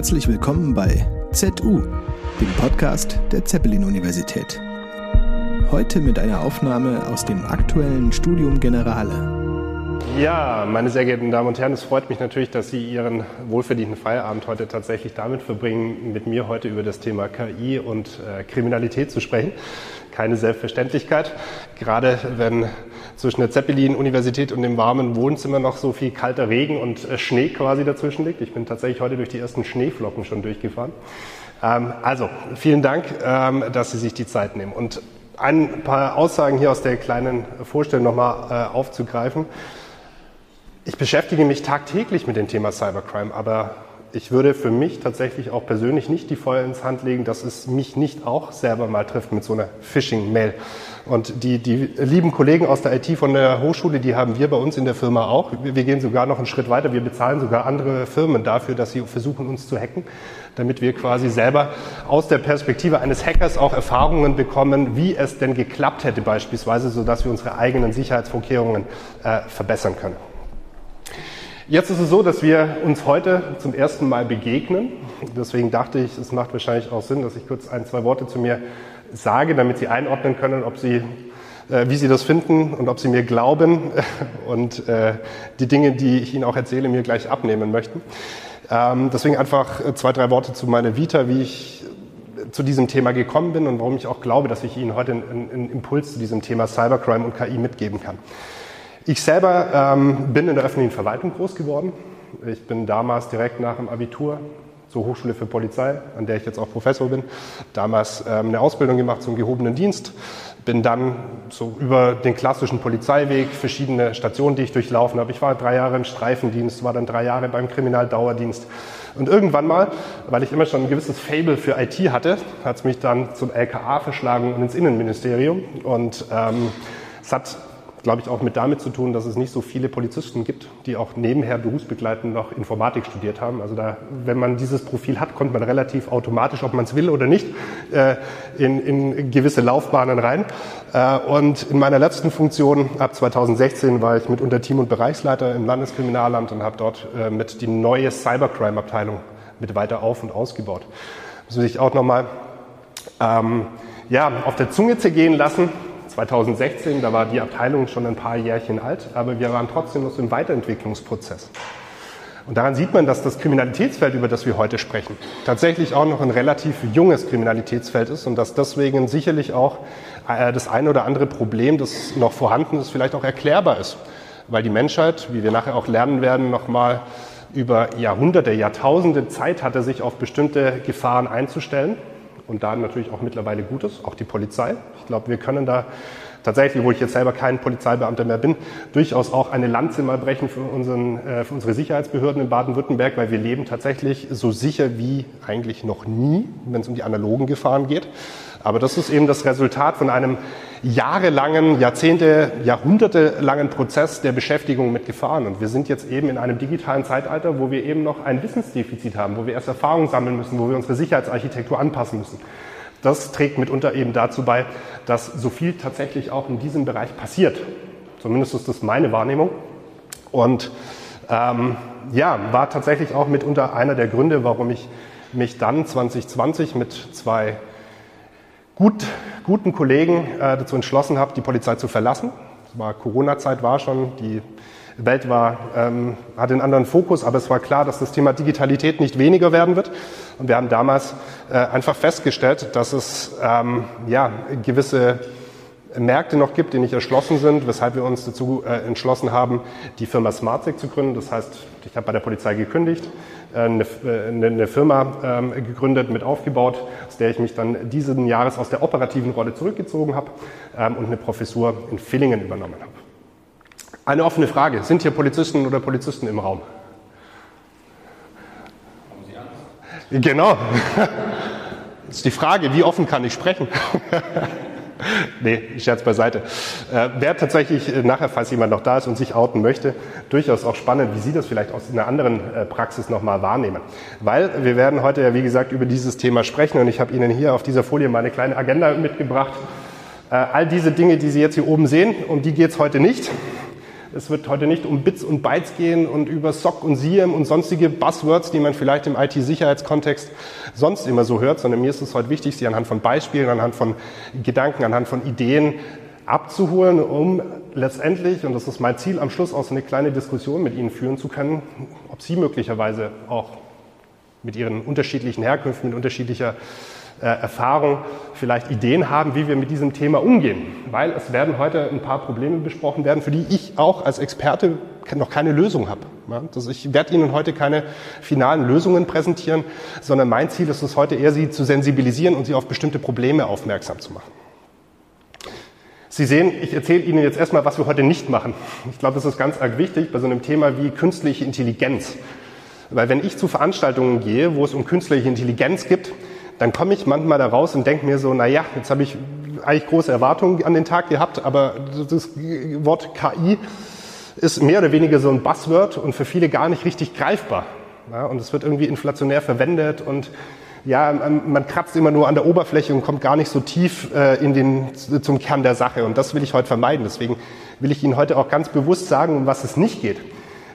Herzlich willkommen bei ZU, dem Podcast der Zeppelin-Universität. Heute mit einer Aufnahme aus dem aktuellen Studium Generale. Ja, meine sehr geehrten Damen und Herren, es freut mich natürlich, dass Sie Ihren wohlverdienten Feierabend heute tatsächlich damit verbringen, mit mir heute über das Thema KI und äh, Kriminalität zu sprechen. Keine Selbstverständlichkeit, gerade wenn zwischen der Zeppelin-Universität und dem warmen Wohnzimmer noch so viel kalter Regen und äh, Schnee quasi dazwischen liegt. Ich bin tatsächlich heute durch die ersten Schneeflocken schon durchgefahren. Ähm, also, vielen Dank, ähm, dass Sie sich die Zeit nehmen. Und ein paar Aussagen hier aus der kleinen Vorstellung nochmal äh, aufzugreifen. Ich beschäftige mich tagtäglich mit dem Thema Cybercrime, aber ich würde für mich tatsächlich auch persönlich nicht die Feuer ins Hand legen, dass es mich nicht auch selber mal trifft mit so einer Phishing-Mail. Und die, die lieben Kollegen aus der IT von der Hochschule, die haben wir bei uns in der Firma auch. Wir gehen sogar noch einen Schritt weiter. Wir bezahlen sogar andere Firmen dafür, dass sie versuchen, uns zu hacken, damit wir quasi selber aus der Perspektive eines Hackers auch Erfahrungen bekommen, wie es denn geklappt hätte beispielsweise, sodass wir unsere eigenen Sicherheitsvorkehrungen äh, verbessern können. Jetzt ist es so, dass wir uns heute zum ersten Mal begegnen. Deswegen dachte ich, es macht wahrscheinlich auch Sinn, dass ich kurz ein, zwei Worte zu mir sage, damit Sie einordnen können, ob Sie, äh, wie Sie das finden und ob Sie mir glauben und äh, die Dinge, die ich Ihnen auch erzähle, mir gleich abnehmen möchten. Ähm, deswegen einfach äh, zwei, drei Worte zu meiner Vita, wie ich zu diesem Thema gekommen bin und warum ich auch glaube, dass ich Ihnen heute einen, einen Impuls zu diesem Thema Cybercrime und KI mitgeben kann. Ich selber ähm, bin in der öffentlichen Verwaltung groß geworden. Ich bin damals direkt nach dem Abitur zur Hochschule für Polizei, an der ich jetzt auch Professor bin, damals ähm, eine Ausbildung gemacht zum gehobenen Dienst, bin dann so über den klassischen Polizeiweg, verschiedene Stationen, die ich durchlaufen habe. Ich war drei Jahre im Streifendienst, war dann drei Jahre beim Kriminaldauerdienst. Und irgendwann mal, weil ich immer schon ein gewisses Fable für IT hatte, hat es mich dann zum LKA verschlagen und ins Innenministerium. Und ähm, es hat glaube ich, auch mit damit zu tun, dass es nicht so viele Polizisten gibt, die auch nebenher berufsbegleitend noch Informatik studiert haben. Also da, wenn man dieses Profil hat, kommt man relativ automatisch, ob man es will oder nicht, äh, in, in gewisse Laufbahnen rein. Äh, und in meiner letzten Funktion ab 2016 war ich mitunter Team- und Bereichsleiter im Landeskriminalamt und habe dort äh, mit die neue Cybercrime-Abteilung mit weiter auf- und ausgebaut. Will ich auch nochmal ähm, ja, auf der Zunge zergehen lassen 2016, da war die Abteilung schon ein paar Jährchen alt, aber wir waren trotzdem noch im Weiterentwicklungsprozess. Und daran sieht man, dass das Kriminalitätsfeld, über das wir heute sprechen, tatsächlich auch noch ein relativ junges Kriminalitätsfeld ist und dass deswegen sicherlich auch äh, das eine oder andere Problem, das noch vorhanden ist, vielleicht auch erklärbar ist. Weil die Menschheit, wie wir nachher auch lernen werden, nochmal über Jahrhunderte, Jahrtausende Zeit hatte, sich auf bestimmte Gefahren einzustellen und da natürlich auch mittlerweile gut ist, auch die Polizei. Ich glaube, wir können da tatsächlich, wo ich jetzt selber kein Polizeibeamter mehr bin, durchaus auch eine Lanze mal brechen für, unseren, äh, für unsere Sicherheitsbehörden in Baden-Württemberg, weil wir leben tatsächlich so sicher wie eigentlich noch nie, wenn es um die analogen Gefahren geht. Aber das ist eben das Resultat von einem jahrelangen, Jahrzehnte, Jahrhunderte-langen Prozess der Beschäftigung mit Gefahren. Und wir sind jetzt eben in einem digitalen Zeitalter, wo wir eben noch ein Wissensdefizit haben, wo wir erst Erfahrungen sammeln müssen, wo wir unsere Sicherheitsarchitektur anpassen müssen. Das trägt mitunter eben dazu bei, dass so viel tatsächlich auch in diesem Bereich passiert. Zumindest ist das meine Wahrnehmung. Und ähm, ja, war tatsächlich auch mitunter einer der Gründe, warum ich mich dann 2020 mit zwei gut, guten Kollegen äh, dazu entschlossen habe, die Polizei zu verlassen. Corona-Zeit war schon, die Welt war, ähm, hatte einen anderen Fokus, aber es war klar, dass das Thema Digitalität nicht weniger werden wird. Und wir haben damals äh, einfach festgestellt, dass es ähm, ja, gewisse Märkte noch gibt, die nicht erschlossen sind, weshalb wir uns dazu äh, entschlossen haben, die Firma SmartSig zu gründen. Das heißt, ich habe bei der Polizei gekündigt, eine, äh, eine, Firma ähm, gegründet, mit aufgebaut, aus der ich mich dann diesen Jahres aus der operativen Rolle zurückgezogen habe ähm, und eine Professur in Villingen übernommen habe. Eine offene Frage. Sind hier Polizisten oder Polizisten im Raum? Haben Sie Angst? Genau. Das ist die Frage, wie offen kann ich sprechen? nee, Scherz beiseite. Äh, Wäre tatsächlich äh, nachher, falls jemand noch da ist und sich outen möchte, durchaus auch spannend, wie Sie das vielleicht aus einer anderen äh, Praxis nochmal wahrnehmen. Weil wir werden heute ja, wie gesagt, über dieses Thema sprechen und ich habe Ihnen hier auf dieser Folie meine kleine Agenda mitgebracht. Äh, all diese Dinge, die Sie jetzt hier oben sehen, um die geht es heute nicht, Es wird heute nicht um Bits und Bytes gehen und über SOC und SIEM und sonstige Buzzwords, die man vielleicht im IT-Sicherheitskontext sonst immer so hört, sondern mir ist es heute wichtig, Sie anhand von Beispielen, anhand von Gedanken, anhand von Ideen abzuholen, um letztendlich, und das ist mein Ziel, am Schluss auch so eine kleine Diskussion mit Ihnen führen zu können, ob Sie möglicherweise auch mit Ihren unterschiedlichen Herkünften, mit unterschiedlicher äh, Erfahrung vielleicht Ideen haben, wie wir mit diesem Thema umgehen. Weil es werden heute ein paar Probleme besprochen werden, für die ich auch als Experte noch keine Lösung habe. Ja, ich werde Ihnen heute keine finalen Lösungen präsentieren, sondern mein Ziel ist es heute eher, Sie zu sensibilisieren und Sie auf bestimmte Probleme aufmerksam zu machen. Sie sehen, ich erzähle Ihnen jetzt erstmal, was wir heute nicht machen. Ich glaube, das ist ganz arg wichtig bei so einem Thema wie künstliche Intelligenz. Weil wenn ich zu Veranstaltungen gehe, wo es um künstliche Intelligenz geht, dann komme ich manchmal da raus und denke mir so, na ja, jetzt habe ich eigentlich große Erwartungen an den Tag gehabt, aber das Wort KI ist mehr oder weniger so ein Buzzword und für viele gar nicht richtig greifbar. Ja, und es wird irgendwie inflationär verwendet und ja, man kratzt immer nur an der Oberfläche und kommt gar nicht so tief äh, in den, zum Kern der Sache. Und das will ich heute vermeiden. Deswegen will ich Ihnen heute auch ganz bewusst sagen, um was es nicht geht.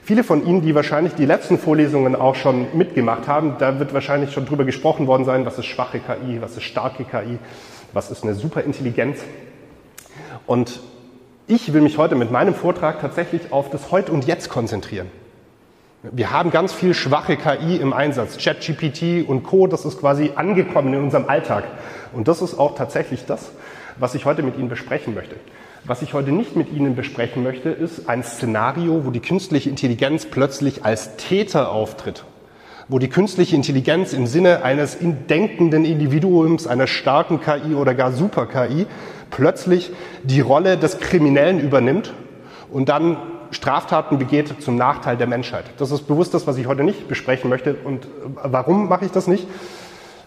Viele von Ihnen, die wahrscheinlich die letzten Vorlesungen auch schon mitgemacht haben, da wird wahrscheinlich schon drüber gesprochen worden sein, was ist schwache KI, was ist starke KI, was ist eine Superintelligenz. Und ich will mich heute mit meinem Vortrag tatsächlich auf das Heute und Jetzt konzentrieren. Wir haben ganz viel schwache KI im Einsatz. ChatGPT und Co., das ist quasi angekommen in unserem Alltag. Und das ist auch tatsächlich das, was ich heute mit Ihnen besprechen möchte. Was ich heute nicht mit Ihnen besprechen möchte, ist ein Szenario, wo die künstliche Intelligenz plötzlich als Täter auftritt. Wo die künstliche Intelligenz im Sinne eines denkenden Individuums, einer starken KI oder gar Super-KI plötzlich die Rolle des Kriminellen übernimmt und dann Straftaten begeht zum Nachteil der Menschheit. Das ist bewusst das, was ich heute nicht besprechen möchte. Und warum mache ich das nicht?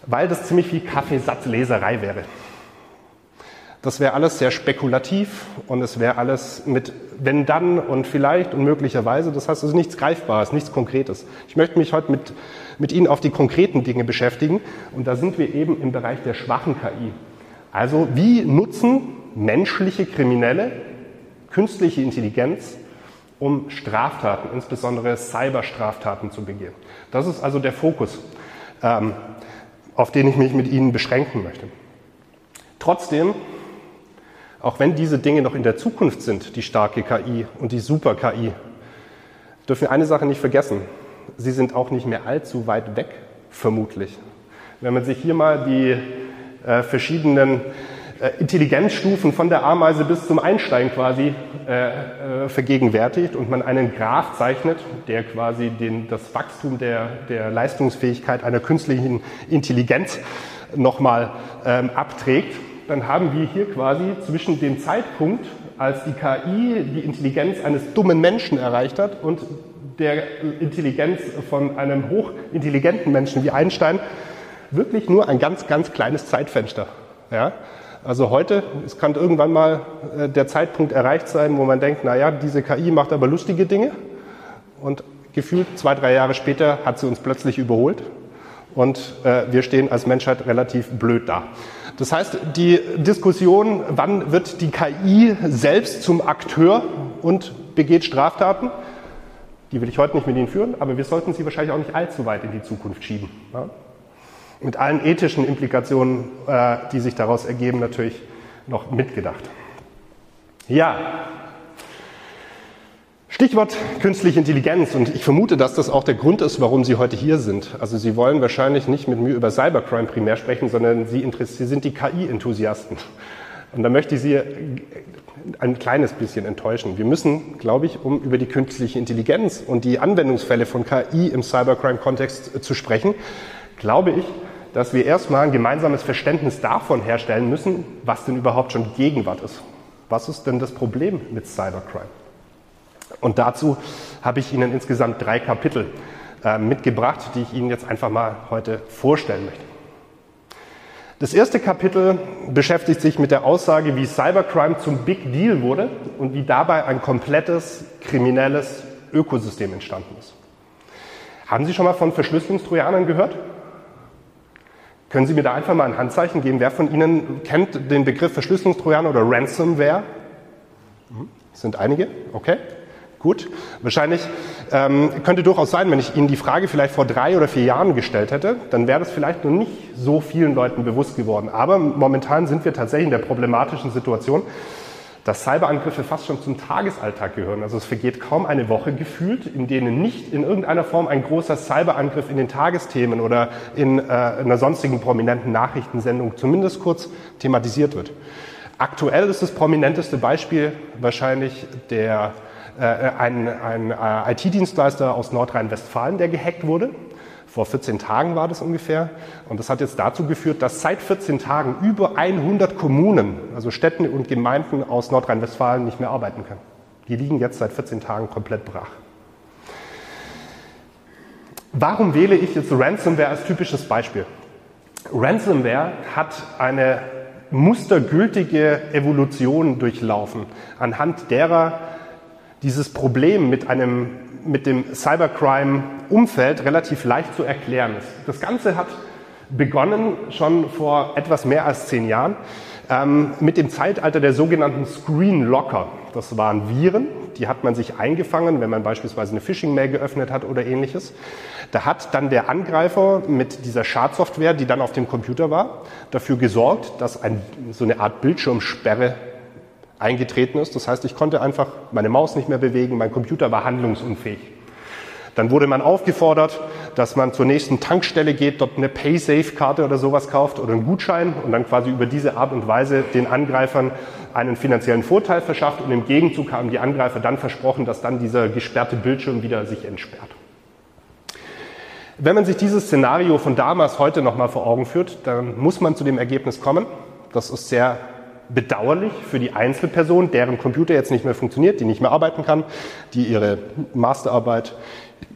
Weil das ziemlich viel Kaffeesatzleserei wäre. Das wäre alles sehr spekulativ und es wäre alles mit wenn dann und vielleicht und möglicherweise. Das heißt, es ist nichts Greifbares, nichts Konkretes. Ich möchte mich heute mit, mit Ihnen auf die konkreten Dinge beschäftigen und da sind wir eben im Bereich der schwachen KI. Also wie nutzen menschliche Kriminelle künstliche Intelligenz, um Straftaten, insbesondere Cyberstraftaten zu begehen. Das ist also der Fokus, ähm, auf den ich mich mit Ihnen beschränken möchte. Trotzdem auch wenn diese Dinge noch in der Zukunft sind, die starke KI und die Super-KI, dürfen wir eine Sache nicht vergessen. Sie sind auch nicht mehr allzu weit weg, vermutlich. Wenn man sich hier mal die äh, verschiedenen äh, Intelligenzstufen von der Ameise bis zum Einstein quasi äh, äh, vergegenwärtigt und man einen Graph zeichnet, der quasi den, das Wachstum der, der Leistungsfähigkeit einer künstlichen Intelligenz nochmal ähm, abträgt, dann haben wir hier quasi zwischen dem Zeitpunkt, als die KI die Intelligenz eines dummen Menschen erreicht hat und der Intelligenz von einem hochintelligenten Menschen wie Einstein, wirklich nur ein ganz, ganz kleines Zeitfenster. Ja? Also heute, es kann irgendwann mal äh, der Zeitpunkt erreicht sein, wo man denkt, naja, diese KI macht aber lustige Dinge und gefühlt zwei, drei Jahre später hat sie uns plötzlich überholt und äh, wir stehen als Menschheit relativ blöd da. Das heißt, die Diskussion, wann wird die KI selbst zum Akteur und begeht Straftaten, die will ich heute nicht mit Ihnen führen, aber wir sollten sie wahrscheinlich auch nicht allzu weit in die Zukunft schieben. Ja? Mit allen ethischen Implikationen, äh, die sich daraus ergeben, natürlich noch mitgedacht. Ja, Stichwort künstliche Intelligenz und ich vermute, dass das auch der Grund ist, warum Sie heute hier sind. Also Sie wollen wahrscheinlich nicht mit mir über Cybercrime primär sprechen, sondern Sie, Sie sind die KI-Enthusiasten. Und da möchte ich Sie ein kleines bisschen enttäuschen. Wir müssen, glaube ich, um über die künstliche Intelligenz und die Anwendungsfälle von KI im Cybercrime-Kontext zu sprechen, glaube ich, dass wir erstmal ein gemeinsames Verständnis davon herstellen müssen, was denn überhaupt schon Gegenwart ist. Was ist denn das Problem mit Cybercrime? Und dazu habe ich Ihnen insgesamt drei Kapitel äh, mitgebracht, die ich Ihnen jetzt einfach mal heute vorstellen möchte. Das erste Kapitel beschäftigt sich mit der Aussage, wie Cybercrime zum Big Deal wurde und wie dabei ein komplettes kriminelles Ökosystem entstanden ist. Haben Sie schon mal von Verschlüsselungstrojanern gehört? Können Sie mir da einfach mal ein Handzeichen geben? Wer von Ihnen kennt den Begriff Verschlüsselungstrojaner oder Ransomware? Hm? sind einige, okay. Gut, wahrscheinlich ähm, könnte durchaus sein, wenn ich Ihnen die Frage vielleicht vor drei oder vier Jahren gestellt hätte, dann wäre das vielleicht noch nicht so vielen Leuten bewusst geworden. Aber momentan sind wir tatsächlich in der problematischen Situation, dass Cyberangriffe fast schon zum Tagesalltag gehören. Also es vergeht kaum eine Woche gefühlt, in denen nicht in irgendeiner Form ein großer Cyberangriff in den Tagesthemen oder in äh, einer sonstigen prominenten Nachrichtensendung zumindest kurz thematisiert wird. Aktuell ist das prominenteste Beispiel wahrscheinlich der ein, ein äh, IT-Dienstleister aus Nordrhein-Westfalen, der gehackt wurde. Vor 14 Tagen war das ungefähr. Und das hat jetzt dazu geführt, dass seit 14 Tagen über 100 Kommunen, also Städte und Gemeinden aus Nordrhein-Westfalen nicht mehr arbeiten können. Die liegen jetzt seit 14 Tagen komplett brach. Warum wähle ich jetzt Ransomware als typisches Beispiel? Ransomware hat eine mustergültige Evolution durchlaufen, anhand derer dieses Problem mit einem mit dem Cybercrime-Umfeld relativ leicht zu erklären ist. Das Ganze hat begonnen schon vor etwas mehr als zehn Jahren ähm, mit dem Zeitalter der sogenannten Screen Locker. Das waren Viren, die hat man sich eingefangen, wenn man beispielsweise eine Phishing-Mail geöffnet hat oder ähnliches. Da hat dann der Angreifer mit dieser Schadsoftware, die dann auf dem Computer war, dafür gesorgt, dass ein, so eine Art Bildschirmsperre eingetreten ist. Das heißt, ich konnte einfach meine Maus nicht mehr bewegen, mein Computer war handlungsunfähig. Dann wurde man aufgefordert, dass man zur nächsten Tankstelle geht, dort eine Paysafe-Karte oder sowas kauft oder einen Gutschein und dann quasi über diese Art und Weise den Angreifern einen finanziellen Vorteil verschafft und im Gegenzug haben die Angreifer dann versprochen, dass dann dieser gesperrte Bildschirm wieder sich entsperrt. Wenn man sich dieses Szenario von damals heute nochmal vor Augen führt, dann muss man zu dem Ergebnis kommen, das ist sehr bedauerlich für die Einzelperson, deren Computer jetzt nicht mehr funktioniert, die nicht mehr arbeiten kann, die ihre Masterarbeit,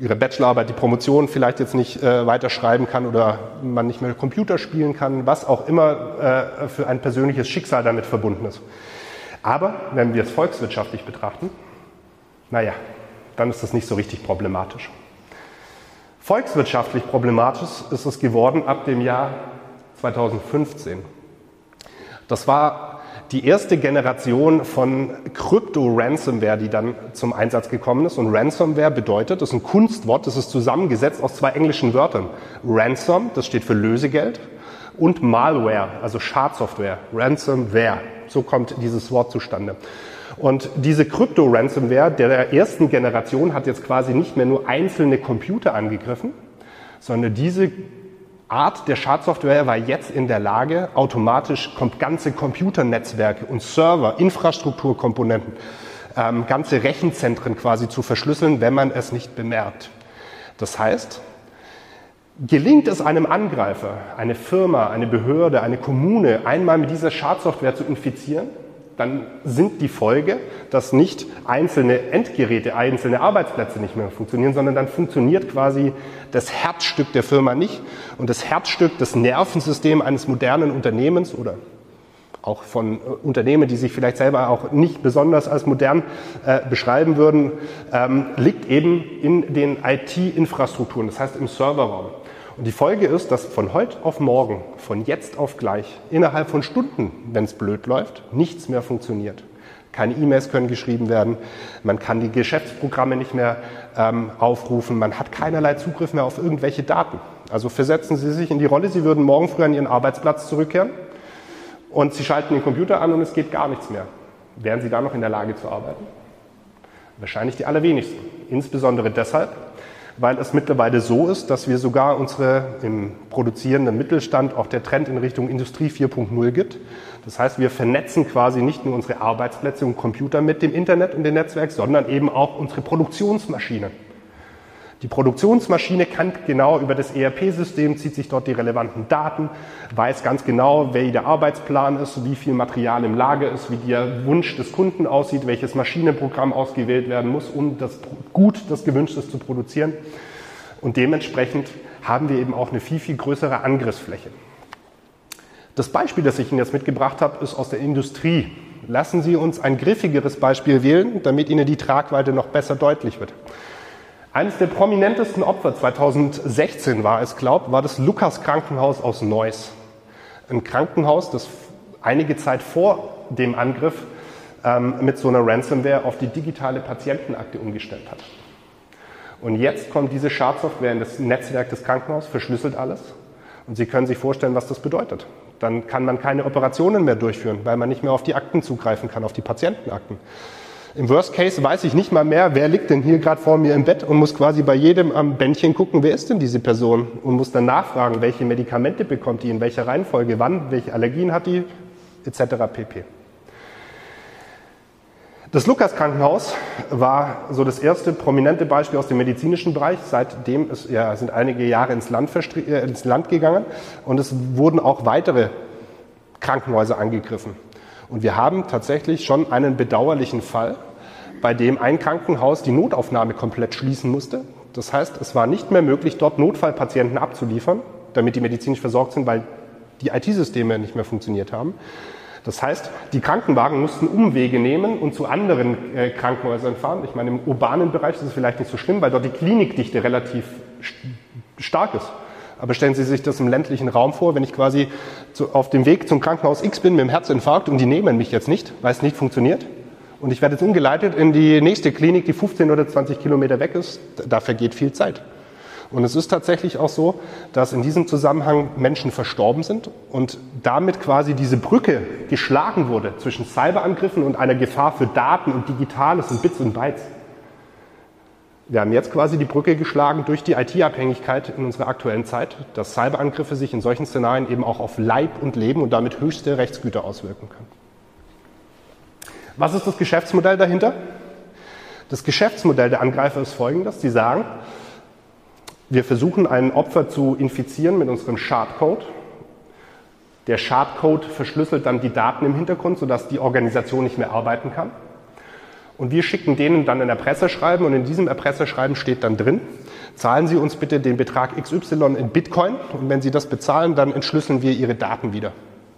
ihre Bachelorarbeit, die Promotion vielleicht jetzt nicht äh, weiter schreiben kann oder man nicht mehr Computer spielen kann, was auch immer äh, für ein persönliches Schicksal damit verbunden ist. Aber wenn wir es volkswirtschaftlich betrachten, naja, dann ist das nicht so richtig problematisch. Volkswirtschaftlich problematisch ist es geworden ab dem Jahr 2015. Das war die erste Generation von Krypto-Ransomware, die dann zum Einsatz gekommen ist. Und Ransomware bedeutet, das ist ein Kunstwort, das ist zusammengesetzt aus zwei englischen Wörtern. Ransom, das steht für Lösegeld, und Malware, also Schadsoftware, Ransomware. So kommt dieses Wort zustande. Und diese Krypto-Ransomware der ersten Generation hat jetzt quasi nicht mehr nur einzelne Computer angegriffen, sondern diese Art der Schadsoftware war jetzt in der Lage, automatisch ganze Computernetzwerke und Server, Infrastrukturkomponenten, ähm, ganze Rechenzentren quasi zu verschlüsseln, wenn man es nicht bemerkt. Das heißt, gelingt es einem Angreifer, eine Firma, eine Behörde, eine Kommune einmal mit dieser Schadsoftware zu infizieren, dann sind die Folge, dass nicht einzelne Endgeräte, einzelne Arbeitsplätze nicht mehr funktionieren, sondern dann funktioniert quasi das Herzstück der Firma nicht und das Herzstück, das Nervensystem eines modernen Unternehmens oder auch von äh, Unternehmen, die sich vielleicht selber auch nicht besonders als modern äh, beschreiben würden, ähm, liegt eben in den IT-Infrastrukturen, das heißt im Serverraum. Und die Folge ist, dass von heute auf morgen, von jetzt auf gleich, innerhalb von Stunden, wenn es blöd läuft, nichts mehr funktioniert. Keine E-Mails können geschrieben werden, man kann die Geschäftsprogramme nicht mehr ähm, aufrufen, man hat keinerlei Zugriff mehr auf irgendwelche Daten. Also versetzen Sie sich in die Rolle, Sie würden morgen früh an Ihren Arbeitsplatz zurückkehren und Sie schalten den Computer an und es geht gar nichts mehr. Wären Sie da noch in der Lage zu arbeiten? Wahrscheinlich die allerwenigsten. Insbesondere deshalb, weil es mittlerweile so ist, dass wir sogar unsere im produzierenden Mittelstand auch der Trend in Richtung Industrie 4.0 gibt. Das heißt, wir vernetzen quasi nicht nur unsere Arbeitsplätze und Computer mit dem Internet und dem Netzwerk, sondern eben auch unsere Produktionsmaschinen. Die Produktionsmaschine kann genau über das ERP-System, zieht sich dort die relevanten Daten, weiß ganz genau, wie der Arbeitsplan ist, wie viel Material im Lager ist, wie der Wunsch des Kunden aussieht, welches Maschinenprogramm ausgewählt werden muss, um das gut, das gewünscht ist, zu produzieren. Und dementsprechend haben wir eben auch eine viel, viel größere Angriffsfläche. Das Beispiel, das ich Ihnen jetzt mitgebracht habe, ist aus der Industrie. Lassen Sie uns ein griffigeres Beispiel wählen, damit Ihnen die Tragweite noch besser deutlich wird. Eines der prominentesten Opfer 2016 war es, glaubt, war das Lukas Krankenhaus aus Neuss. Ein Krankenhaus, das einige Zeit vor dem Angriff ähm, mit so einer Ransomware auf die digitale Patientenakte umgestellt hat. Und jetzt kommt diese Schadsoftware in das Netzwerk des Krankenhauses, verschlüsselt alles. Und Sie können sich vorstellen, was das bedeutet. Dann kann man keine Operationen mehr durchführen, weil man nicht mehr auf die Akten zugreifen kann, auf die Patientenakten. Im Worst Case weiß ich nicht mal mehr, wer liegt denn hier gerade vor mir im Bett und muss quasi bei jedem am Bändchen gucken, wer ist denn diese Person und muss dann nachfragen, welche Medikamente bekommt die, in welcher Reihenfolge, wann, welche Allergien hat die, etc. pp. Das Lukas-Krankenhaus war so das erste prominente Beispiel aus dem medizinischen Bereich. Seitdem ist, ja, sind einige Jahre ins Land, äh, ins Land gegangen und es wurden auch weitere Krankenhäuser angegriffen. Und wir haben tatsächlich schon einen bedauerlichen Fall, bei dem ein Krankenhaus die Notaufnahme komplett schließen musste. Das heißt, es war nicht mehr möglich, dort Notfallpatienten abzuliefern, damit die medizinisch versorgt sind, weil die IT-Systeme nicht mehr funktioniert haben. Das heißt, die Krankenwagen mussten Umwege nehmen und zu anderen äh, Krankenhäusern fahren. Ich meine, im urbanen Bereich ist es vielleicht nicht so schlimm, weil dort die Klinikdichte relativ stark ist. Aber stellen Sie sich das im ländlichen Raum vor, wenn ich quasi zu, auf dem Weg zum Krankenhaus X bin mit dem Herzinfarkt und die nehmen mich jetzt nicht, weil es nicht funktioniert. Und ich werde jetzt umgeleitet in die nächste Klinik, die 15 oder 20 Kilometer weg ist. Da vergeht viel Zeit. Und es ist tatsächlich auch so, dass in diesem Zusammenhang Menschen verstorben sind und damit quasi diese Brücke geschlagen wurde zwischen Cyberangriffen und einer Gefahr für Daten und Digitales und Bits und Bytes. Wir haben jetzt quasi die Brücke geschlagen durch die IT-Abhängigkeit in unserer aktuellen Zeit, dass Cyberangriffe sich in solchen Szenarien eben auch auf Leib und Leben und damit höchste Rechtsgüter auswirken können. Was ist das Geschäftsmodell dahinter? Das Geschäftsmodell der Angreifer ist folgendes. Sie sagen, wir versuchen ein Opfer zu infizieren mit unserem Schadcode. Der Schadcode verschlüsselt dann die Daten im Hintergrund, sodass die Organisation nicht mehr arbeiten kann. Und wir schicken denen dann ein Erpresserschreiben und in diesem Erpresserschreiben steht dann drin, zahlen Sie uns bitte den Betrag XY in Bitcoin und wenn Sie das bezahlen, dann entschlüsseln wir Ihre Daten wieder.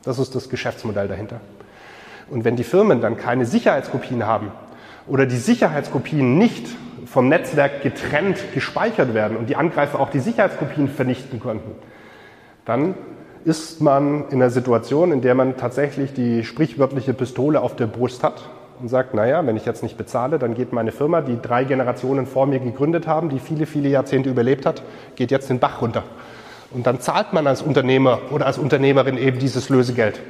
Das ist das Geschäftsmodell dahinter. Und wenn die Firmen dann keine Sicherheitskopien haben oder die Sicherheitskopien nicht vom Netzwerk getrennt gespeichert werden und die Angreifer auch die Sicherheitskopien vernichten konnten, dann ist man in einer Situation, in der man tatsächlich die sprichwörtliche Pistole auf der Brust hat und sagt, naja, wenn ich jetzt nicht bezahle, dann geht meine Firma, die drei Generationen vor mir gegründet haben, die viele, viele Jahrzehnte überlebt hat, geht jetzt den Bach runter. Und dann zahlt man als Unternehmer oder als Unternehmerin eben dieses Lösegeld,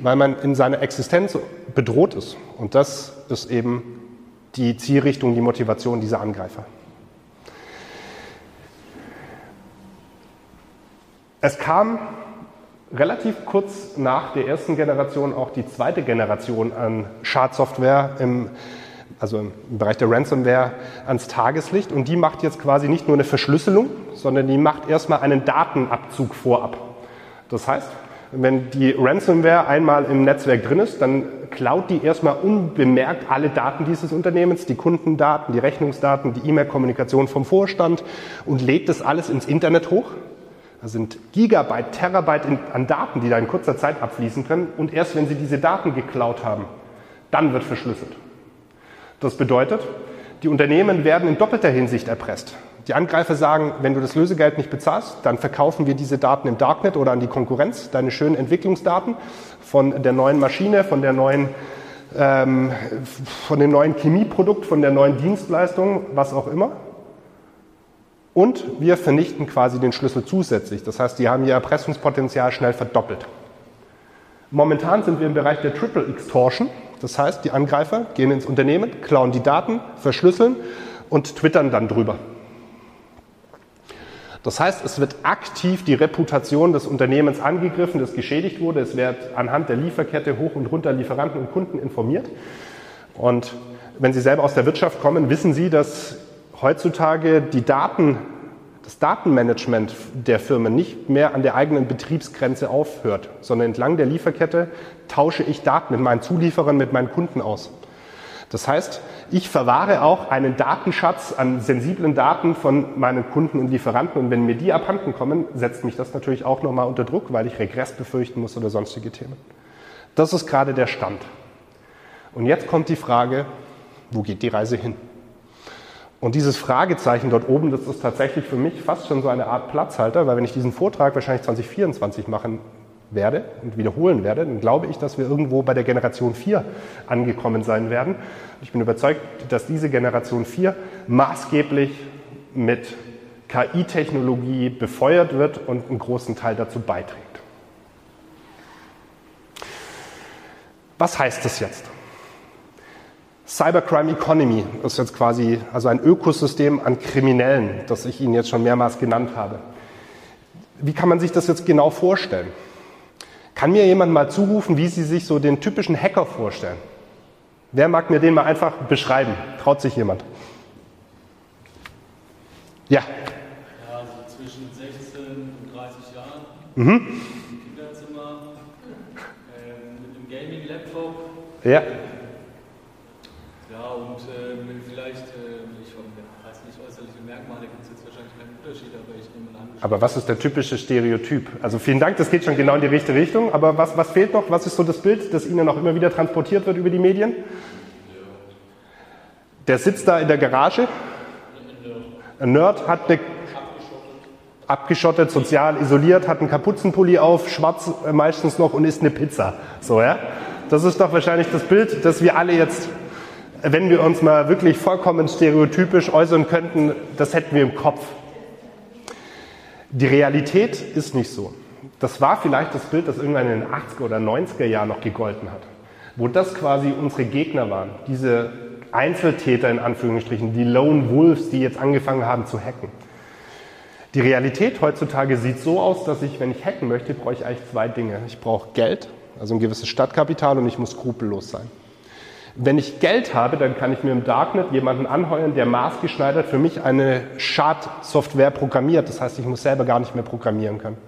weil man in seiner Existenz bedroht ist. Und das ist eben die Zielrichtung, die Motivation dieser Angreifer. Es kam relativ kurz nach der ersten Generation auch die zweite Generation an Schadsoftware im, also im Bereich der Ransomware ans Tageslicht und die macht jetzt quasi nicht nur eine Verschlüsselung, sondern die macht erstmal einen Datenabzug vorab. Das heißt, wenn die Ransomware einmal im Netzwerk drin ist, dann klaut die erstmal unbemerkt alle Daten dieses Unternehmens, die Kundendaten, die Rechnungsdaten, die E-Mail-Kommunikation vom Vorstand und lädt das alles ins Internet hoch das sind Gigabyte, Terabyte an Daten, die da in kurzer Zeit abfließen können. Und erst wenn Sie diese Daten geklaut haben, dann wird verschlüsselt. Das bedeutet, die Unternehmen werden in doppelter Hinsicht erpresst. Die Angreifer sagen, wenn du das Lösegeld nicht bezahlst, dann verkaufen wir diese Daten im Darknet oder an die Konkurrenz, deine schönen Entwicklungsdaten von der neuen Maschine, von der neuen, ähm, von dem neuen Chemieprodukt, von der neuen Dienstleistung, was auch immer. Und wir vernichten quasi den Schlüssel zusätzlich. Das heißt, die haben ihr Erpressungspotenzial schnell verdoppelt. Momentan sind wir im Bereich der Triple Extortion. Das heißt, die Angreifer gehen ins Unternehmen, klauen die Daten, verschlüsseln und twittern dann drüber. Das heißt, es wird aktiv die Reputation des Unternehmens angegriffen, das geschädigt wurde. Es wird anhand der Lieferkette hoch und runter Lieferanten und Kunden informiert. Und wenn Sie selber aus der Wirtschaft kommen, wissen Sie, dass heutzutage die Daten, das Datenmanagement der Firmen nicht mehr an der eigenen Betriebsgrenze aufhört, sondern entlang der Lieferkette tausche ich Daten mit meinen Zulieferern, mit meinen Kunden aus. Das heißt, ich verwahre auch einen Datenschatz an sensiblen Daten von meinen Kunden und Lieferanten und wenn mir die abhanden kommen, setzt mich das natürlich auch nochmal unter Druck, weil ich Regress befürchten muss oder sonstige Themen. Das ist gerade der Stand. Und jetzt kommt die Frage, wo geht die Reise hin? Und dieses Fragezeichen dort oben, das ist tatsächlich für mich fast schon so eine Art Platzhalter, weil wenn ich diesen Vortrag wahrscheinlich 2024 machen werde und wiederholen werde, dann glaube ich, dass wir irgendwo bei der Generation 4 angekommen sein werden. Ich bin überzeugt, dass diese Generation 4 maßgeblich mit KI-Technologie befeuert wird und einen großen Teil dazu beiträgt. Was heißt das jetzt? Cybercrime Economy ist jetzt quasi also ein Ökosystem an Kriminellen, das ich Ihnen jetzt schon mehrmals genannt habe. Wie kann man sich das jetzt genau vorstellen? Kann mir jemand mal zurufen, wie Sie sich so den typischen Hacker vorstellen? Wer mag mir den mal einfach beschreiben? Traut sich jemand? Ja. Ja, so zwischen 16 und 30 Jahren. Mhm. Im Kinderzimmer. Äh, mit einem Gaming-Laptop. Ja. Aber was ist der typische Stereotyp? Also vielen Dank, das geht schon genau in die richtige Richtung. Aber was, was fehlt noch? Was ist so das Bild, das Ihnen noch immer wieder transportiert wird über die Medien? Der sitzt da in der Garage. Ein Nerd hat eine abgeschottet, sozial isoliert, hat einen Kapuzenpulli auf, schwarz äh, meistens noch und isst eine Pizza. So, ja? Das ist doch wahrscheinlich das Bild, das wir alle jetzt, wenn wir uns mal wirklich vollkommen stereotypisch äußern könnten, das hätten wir im Kopf. Die Realität ist nicht so. Das war vielleicht das Bild, das irgendwann in den 80er oder 90er Jahren noch gegolten hat, wo das quasi unsere Gegner waren, diese Einzeltäter in Anführungsstrichen, die Lone Wolves, die jetzt angefangen haben zu hacken. Die Realität heutzutage sieht so aus, dass ich, wenn ich hacken möchte, brauche ich eigentlich zwei Dinge. Ich brauche Geld, also ein gewisses Stadtkapital und ich muss skrupellos sein. Wenn ich Geld habe, dann kann ich mir im Darknet jemanden anheuern, der maßgeschneidert für mich eine Schadsoftware programmiert. Das heißt, ich muss selber gar nicht mehr programmieren können.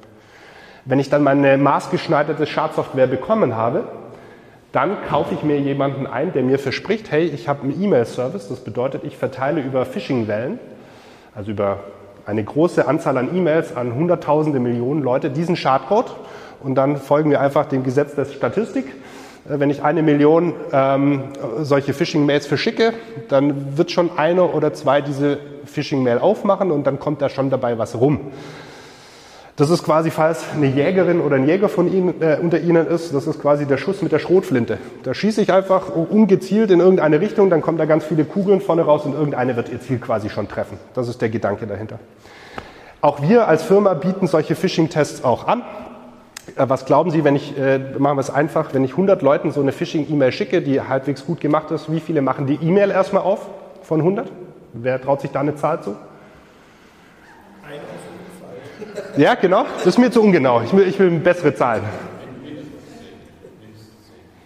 Wenn ich dann meine maßgeschneiderte Schadsoftware bekommen habe, dann kaufe ich mir jemanden ein, der mir verspricht, hey, ich habe einen E-Mail-Service. Das bedeutet, ich verteile über Phishing-Wellen, also über eine große Anzahl an E-Mails an Hunderttausende, Millionen Leute diesen Schadcode und dann folgen wir einfach dem Gesetz der Statistik wenn ich eine Million ähm, solche Phishing-Mails verschicke, dann wird schon eine oder zwei diese Phishing-Mail aufmachen und dann kommt da schon dabei was rum. Das ist quasi, falls eine Jägerin oder ein Jäger von Ihnen, äh, unter Ihnen ist, das ist quasi der Schuss mit der Schrotflinte. Da schieße ich einfach ungezielt in irgendeine Richtung, dann kommen da ganz viele Kugeln vorne raus und irgendeine wird Ihr Ziel quasi schon treffen. Das ist der Gedanke dahinter. Auch wir als Firma bieten solche Phishing-Tests auch an. Äh, was glauben Sie, wenn ich, äh, machen wir es einfach, wenn ich 100 Leuten so eine Phishing-E-Mail schicke, die halbwegs gut gemacht ist, wie viele machen die E-Mail erstmal auf von 100? Wer traut sich da eine Zahl zu? Ja, genau. Das ist mir zu ungenau. Ich will, ich will bessere Zahlen.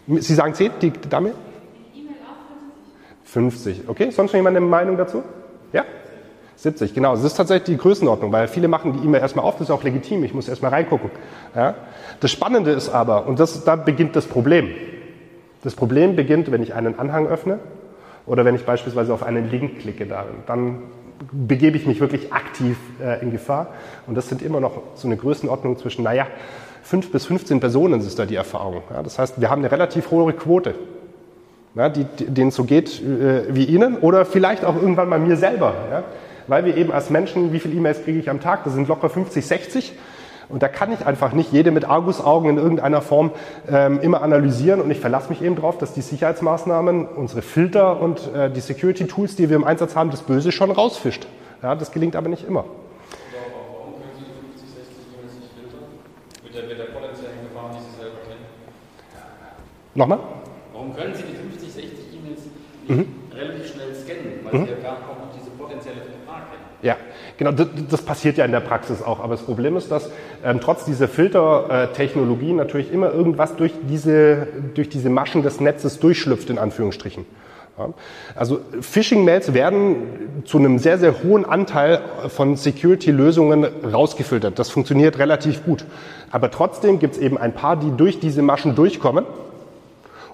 Sie sagen 10, die Dame? 50. Okay, sonst noch jemand eine Meinung dazu? Ja? 70, genau. Das ist tatsächlich die Größenordnung, weil viele machen die E-Mail erstmal auf, das ist auch legitim, ich muss erstmal reingucken. Ja? Das Spannende ist aber, und das, da beginnt das Problem. Das Problem beginnt, wenn ich einen Anhang öffne oder wenn ich beispielsweise auf einen Link klicke darin. Dann begebe ich mich wirklich aktiv äh, in Gefahr. Und das sind immer noch so eine Größenordnung zwischen, naja, 5 bis 15 Personen ist da die Erfahrung. Ja? Das heißt, wir haben eine relativ hohe Quote ja, die, denen es so geht äh, wie Ihnen oder vielleicht auch irgendwann mal mir selber. Ja? Weil wir eben als Menschen, wie viele E-Mails kriege ich am Tag? Das sind locker 50, 60. Und da kann ich einfach nicht jede mit Argusaugen in irgendeiner Form ähm, immer analysieren. Und ich verlasse mich eben darauf, dass die Sicherheitsmaßnahmen, unsere Filter und äh, die Security-Tools, die wir im Einsatz haben, das Böse schon rausfischt. Ja, das gelingt aber nicht immer. Warum können Sie die 50, 60 E-Mails nicht filtern? Mit der, mit der potenziellen Gefahr, die Sie selber kennen? Nochmal? Warum können Sie die 50, 60 E-Mails nicht mhm. relativ schnell scannen? Weil mhm. Sie ja gar auch ja, genau, das, das, passiert ja in der Praxis auch. Aber das Problem ist, dass ähm, trotz dieser Filtertechnologie natürlich immer irgendwas durch diese, durch diese Maschen des Netzes durchschlüpft, in Anführungsstrichen. Ja. Also Phishing-Mails werden zu einem sehr, sehr hohen Anteil von Security-Lösungen rausgefiltert. Das funktioniert relativ gut. Aber trotzdem gibt es eben ein paar, die durch diese Maschen durchkommen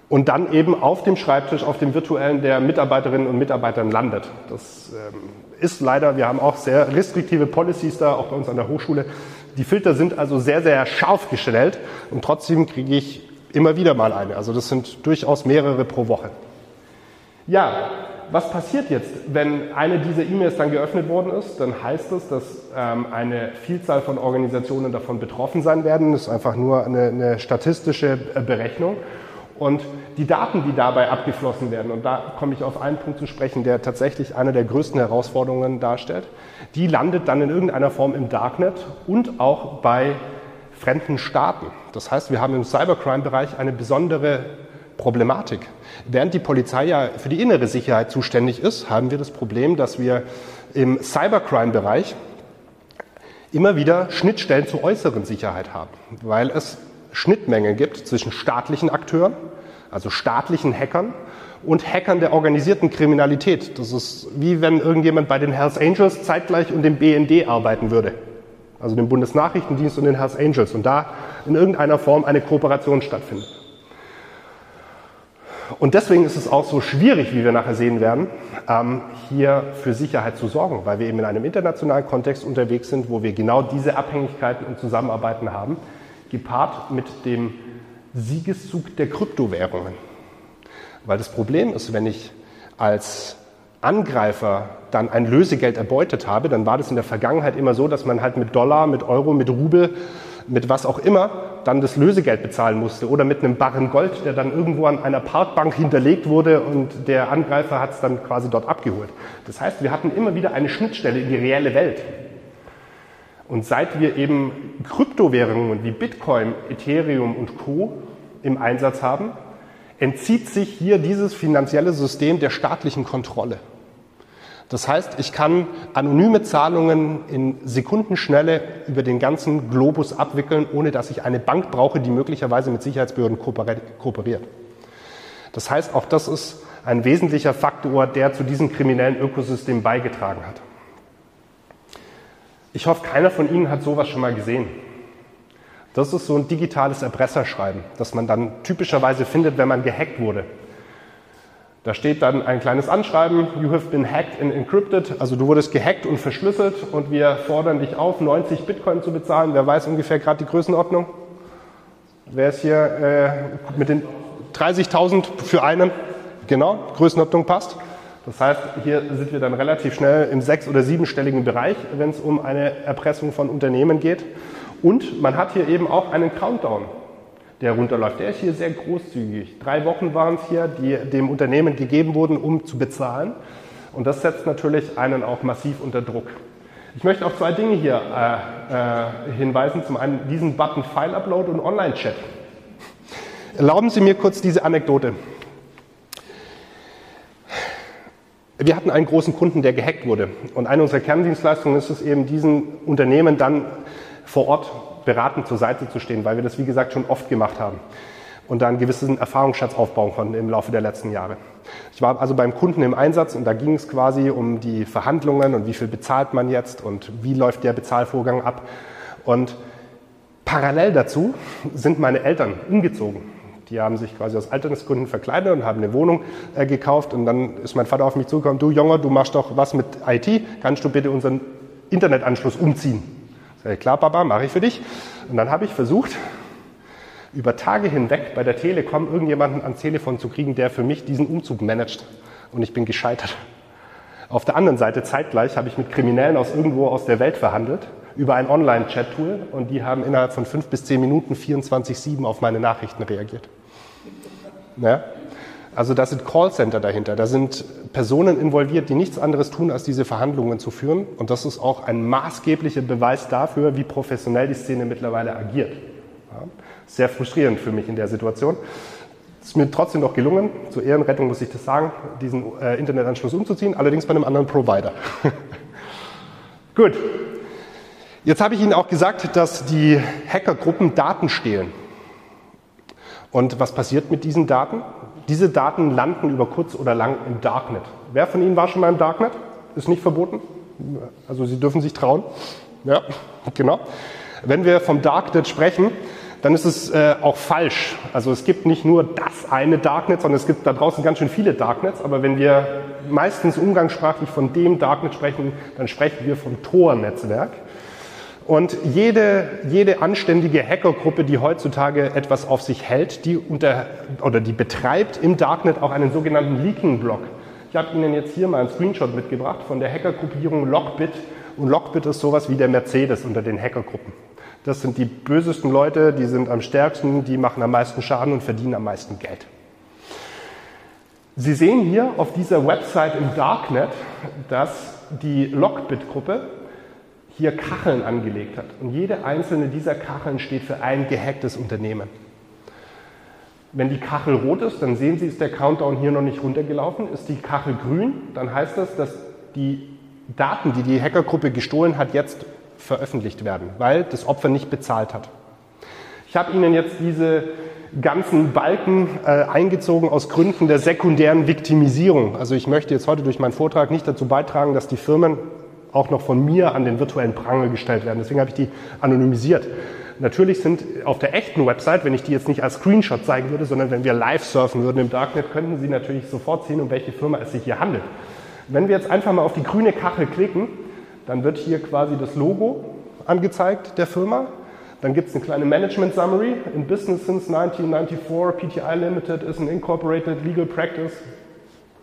und dann eben auf dem Schreibtisch, auf dem virtuellen der Mitarbeiterinnen und Mitarbeitern landet. Das ähm, ist leider, wir haben auch sehr restriktive Policies da, auch bei uns an der Hochschule. Die Filter sind also sehr, sehr scharf gestellt und trotzdem kriege ich immer wieder mal eine. Also das sind durchaus mehrere pro Woche. Ja, was passiert jetzt, wenn eine dieser E-Mails dann geöffnet worden ist? Dann heißt es, dass ähm, eine Vielzahl von Organisationen davon betroffen sein werden. Das ist einfach nur eine, eine statistische äh, Berechnung. Und die Daten, die dabei abgeflossen werden, und da komme ich auf einen Punkt zu sprechen, der tatsächlich eine der größten Herausforderungen darstellt, die landet dann in irgendeiner Form im Darknet und auch bei fremden Staaten. Das heißt, wir haben im Cybercrime-Bereich eine besondere Problematik. Während die Polizei ja für die innere Sicherheit zuständig ist, haben wir das Problem, dass wir im Cybercrime-Bereich immer wieder Schnittstellen zur äußeren Sicherheit haben, weil es Schnittmengen gibt zwischen staatlichen Akteuren, also staatlichen Hackern, und Hackern der organisierten Kriminalität. Das ist wie wenn irgendjemand bei den Hells Angels zeitgleich und dem BND arbeiten würde, also dem Bundesnachrichtendienst und den Hells Angels, und da in irgendeiner Form eine Kooperation stattfindet. Und deswegen ist es auch so schwierig, wie wir nachher sehen werden, ähm, hier für Sicherheit zu sorgen, weil wir eben in einem internationalen Kontext unterwegs sind, wo wir genau diese Abhängigkeiten und Zusammenarbeiten haben, gepaart mit dem Siegeszug der Kryptowährungen. Weil das Problem ist, wenn ich als Angreifer dann ein Lösegeld erbeutet habe, dann war das in der Vergangenheit immer so, dass man halt mit Dollar, mit Euro, mit Rubel, mit was auch immer dann das Lösegeld bezahlen musste oder mit einem Barren Gold, der dann irgendwo an einer Parkbank hinterlegt wurde und der Angreifer hat es dann quasi dort abgeholt. Das heißt, wir hatten immer wieder eine Schnittstelle in die reelle Welt. Und seit wir eben Kryptowährungen wie Bitcoin, Ethereum und Co im Einsatz haben, entzieht sich hier dieses finanzielle System der staatlichen Kontrolle. Das heißt, ich kann anonyme Zahlungen in Sekundenschnelle über den ganzen Globus abwickeln, ohne dass ich eine Bank brauche, die möglicherweise mit Sicherheitsbehörden kooperiert. Das heißt, auch das ist ein wesentlicher Faktor, der zu diesem kriminellen Ökosystem beigetragen hat. Ich hoffe, keiner von Ihnen hat sowas schon mal gesehen. Das ist so ein digitales Erpresserschreiben, das man dann typischerweise findet, wenn man gehackt wurde. Da steht dann ein kleines Anschreiben, you have been hacked and encrypted, also du wurdest gehackt und verschlüsselt und wir fordern dich auf, 90 Bitcoin zu bezahlen. Wer weiß ungefähr gerade die Größenordnung? Wer ist hier äh, mit den 30.000 für einen? Genau, Größenordnung passt. Das heißt, hier sind wir dann relativ schnell im sechs- oder siebenstelligen Bereich, wenn es um eine Erpressung von Unternehmen geht. Und man hat hier eben auch einen Countdown der runterläuft. Der ist hier sehr großzügig. Drei Wochen waren es hier, die dem Unternehmen gegeben wurden, um zu bezahlen. Und das setzt natürlich einen auch massiv unter Druck. Ich möchte auf zwei Dinge hier äh, äh, hinweisen. Zum einen diesen Button File Upload und Online Chat. Erlauben Sie mir kurz diese Anekdote. Wir hatten einen großen Kunden, der gehackt wurde. Und eine unserer Kerndienstleistungen ist es eben, diesen Unternehmen dann vor Ort beratend zur Seite zu stehen, weil wir das, wie gesagt, schon oft gemacht haben und da einen gewissen Erfahrungsschatz aufbauen konnten im Laufe der letzten Jahre. Ich war also beim Kunden im Einsatz und da ging es quasi um die Verhandlungen und wie viel bezahlt man jetzt und wie läuft der Bezahlvorgang ab. Und parallel dazu sind meine Eltern umgezogen. Die haben sich quasi als Alterskunden verkleidet und haben eine Wohnung äh, gekauft. Und dann ist mein Vater auf mich zugekommen, du Junge, du machst doch was mit IT, kannst du bitte unseren Internetanschluss umziehen? Sag ich, klar, Papa, mache ich für dich. Und dann habe ich versucht, über Tage hinweg bei der Telekom irgendjemanden ans Telefon zu kriegen, der für mich diesen Umzug managt. Und ich bin gescheitert. Auf der anderen Seite zeitgleich habe ich mit Kriminellen aus irgendwo aus der Welt verhandelt über ein Online-Chat-Tool und die haben innerhalb von fünf bis zehn Minuten 24-7 auf meine Nachrichten reagiert. Ja? Also da sind Callcenter dahinter, da sind Personen involviert, die nichts anderes tun, als diese Verhandlungen zu führen. Und das ist auch ein maßgeblicher Beweis dafür, wie professionell die Szene mittlerweile agiert. Ja, sehr frustrierend für mich in der Situation. Es ist mir trotzdem noch gelungen, zur Ehrenrettung muss ich das sagen, diesen äh, Internetanschluss umzuziehen, allerdings bei einem anderen Provider. Gut. Jetzt habe ich Ihnen auch gesagt, dass die Hackergruppen Daten stehlen. Und was passiert mit diesen Daten? Diese Daten landen über kurz oder lang im Darknet. Wer von Ihnen war schon mal im Darknet? Ist nicht verboten. Also Sie dürfen sich trauen. Ja, genau. Wenn wir vom Darknet sprechen, dann ist es äh, auch falsch. Also es gibt nicht nur das eine Darknet, sondern es gibt da draußen ganz schön viele Darknets. Aber wenn wir meistens umgangssprachlich von dem Darknet sprechen, dann sprechen wir vom Tor-Netzwerk. Und jede, jede anständige Hackergruppe, die heutzutage etwas auf sich hält, die unter, oder die betreibt im Darknet auch einen sogenannten Leaking-Block. Ich habe Ihnen jetzt hier mal einen Screenshot mitgebracht von der Hackergruppierung Lockbit. Und Lockbit ist sowas wie der Mercedes unter den Hackergruppen. Das sind die bösesten Leute, die sind am stärksten, die machen am meisten Schaden und verdienen am meisten Geld. Sie sehen hier auf dieser Website im Darknet, dass die Lockbit-Gruppe hier Kacheln angelegt hat. Und jede einzelne dieser Kacheln steht für ein gehacktes Unternehmen. Wenn die Kachel rot ist, dann sehen Sie, ist der Countdown hier noch nicht runtergelaufen. Ist die Kachel grün, dann heißt das, dass die Daten, die die Hackergruppe gestohlen hat, jetzt veröffentlicht werden, weil das Opfer nicht bezahlt hat. Ich habe Ihnen jetzt diese ganzen Balken äh, eingezogen aus Gründen der sekundären Viktimisierung. Also ich möchte jetzt heute durch meinen Vortrag nicht dazu beitragen, dass die Firmen auch noch von mir an den virtuellen Pranger gestellt werden. Deswegen habe ich die anonymisiert. Natürlich sind auf der echten Website, wenn ich die jetzt nicht als Screenshot zeigen würde, sondern wenn wir live surfen würden im Darknet, könnten Sie natürlich sofort sehen, um welche Firma es sich hier handelt. Wenn wir jetzt einfach mal auf die grüne Kachel klicken, dann wird hier quasi das Logo angezeigt der Firma. Dann gibt es eine kleine Management Summary. In Business since 1994, PTI Limited is an incorporated legal practice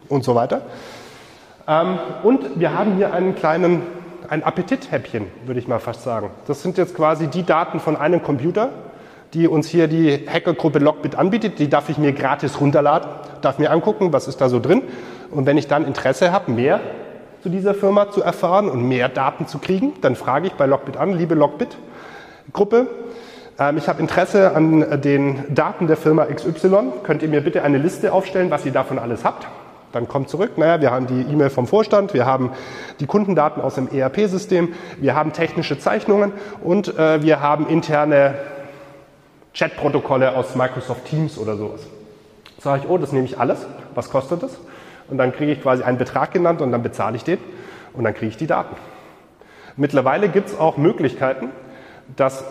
und so weiter. Ähm, und wir haben hier einen kleinen, ein Appetithäppchen, würde ich mal fast sagen. Das sind jetzt quasi die Daten von einem Computer, die uns hier die Hackergruppe Lockbit anbietet. Die darf ich mir gratis runterladen, darf mir angucken, was ist da so drin. Und wenn ich dann Interesse habe, mehr zu dieser Firma zu erfahren und mehr Daten zu kriegen, dann frage ich bei Lockbit an, liebe Lockbit-Gruppe, ähm, ich habe Interesse an den Daten der Firma XY. Könnt ihr mir bitte eine Liste aufstellen, was ihr davon alles habt? Dann kommt zurück, naja, wir haben die E-Mail vom Vorstand, wir haben die Kundendaten aus dem ERP-System, wir haben technische Zeichnungen und äh, wir haben interne Chatprotokolle aus Microsoft Teams oder sowas. Sage ich, oh, das nehme ich alles. Was kostet das? Und dann kriege ich quasi einen Betrag genannt und dann bezahle ich den und dann kriege ich die Daten. Mittlerweile gibt es auch Möglichkeiten, dass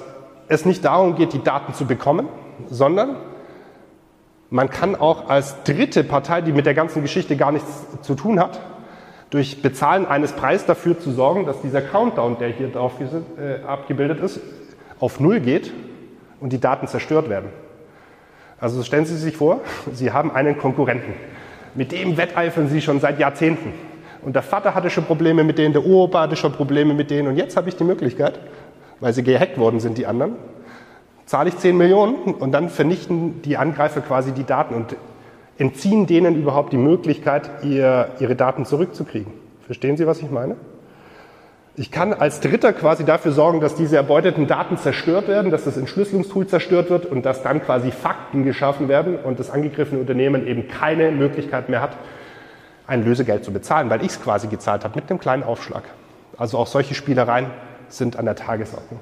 es nicht darum geht, die Daten zu bekommen, sondern man kann auch als dritte Partei, die mit der ganzen Geschichte gar nichts zu tun hat, durch Bezahlen eines Preises dafür zu sorgen, dass dieser Countdown, der hier drauf äh, abgebildet ist, auf Null geht und die Daten zerstört werden. Also stellen Sie sich vor, Sie haben einen Konkurrenten. Mit dem wetteifern Sie schon seit Jahrzehnten. Und der Vater hatte schon Probleme mit denen, der Uropa hatte schon Probleme mit denen. Und jetzt habe ich die Möglichkeit, weil sie gehackt worden sind, die anderen, zahle ich 10 Millionen und dann vernichten die Angreifer quasi die Daten und entziehen denen überhaupt die Möglichkeit, ihr, ihre Daten zurückzukriegen. Verstehen Sie, was ich meine? Ich kann als Dritter quasi dafür sorgen, dass diese erbeuteten Daten zerstört werden, dass das Entschlüsselungstool zerstört wird und dass dann quasi Fakten geschaffen werden und das angegriffene Unternehmen eben keine Möglichkeit mehr hat, ein Lösegeld zu bezahlen, weil ich es quasi gezahlt habe mit einem kleinen Aufschlag. Also auch solche Spielereien sind an der Tagesordnung.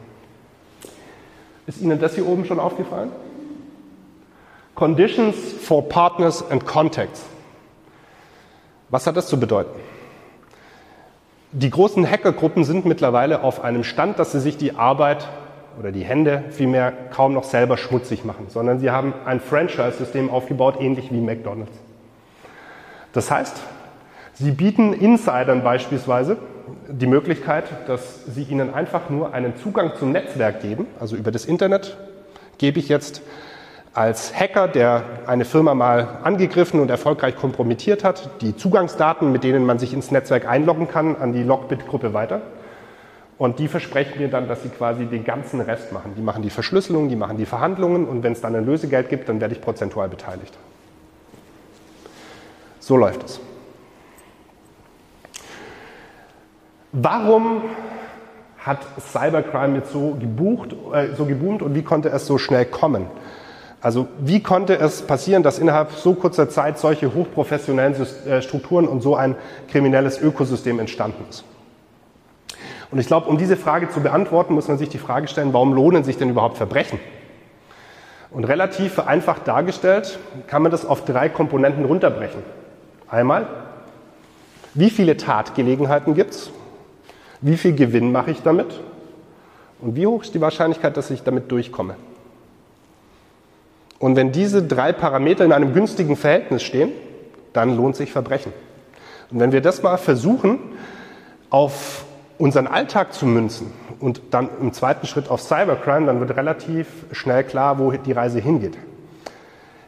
Ist Ihnen das hier oben schon aufgefallen? Conditions for Partners and Contacts. Was hat das zu bedeuten? Die großen Hackergruppen sind mittlerweile auf einem Stand, dass sie sich die Arbeit oder die Hände vielmehr kaum noch selber schmutzig machen, sondern sie haben ein Franchise-System aufgebaut, ähnlich wie McDonald's. Das heißt, sie bieten Insidern beispielsweise die Möglichkeit, dass sie ihnen einfach nur einen Zugang zum Netzwerk geben. Also über das Internet gebe ich jetzt als Hacker, der eine Firma mal angegriffen und erfolgreich kompromittiert hat, die Zugangsdaten, mit denen man sich ins Netzwerk einloggen kann, an die Logbit-Gruppe weiter. Und die versprechen mir dann, dass sie quasi den ganzen Rest machen. Die machen die Verschlüsselung, die machen die Verhandlungen und wenn es dann ein Lösegeld gibt, dann werde ich prozentual beteiligt. So läuft es. Warum hat Cybercrime jetzt so gebucht, äh, so geboomt und wie konnte es so schnell kommen? Also wie konnte es passieren, dass innerhalb so kurzer Zeit solche hochprofessionellen äh, Strukturen und so ein kriminelles Ökosystem entstanden ist? Und ich glaube, um diese Frage zu beantworten, muss man sich die Frage stellen, warum lohnen sich denn überhaupt Verbrechen? Und relativ vereinfacht dargestellt kann man das auf drei Komponenten runterbrechen. Einmal, wie viele Tatgelegenheiten gibt es? Wie viel Gewinn mache ich damit? Und wie hoch ist die Wahrscheinlichkeit, dass ich damit durchkomme? Und wenn diese drei Parameter in einem günstigen Verhältnis stehen, dann lohnt sich Verbrechen. Und wenn wir das mal versuchen, auf unseren Alltag zu münzen und dann im zweiten Schritt auf Cybercrime, dann wird relativ schnell klar, wo die Reise hingeht.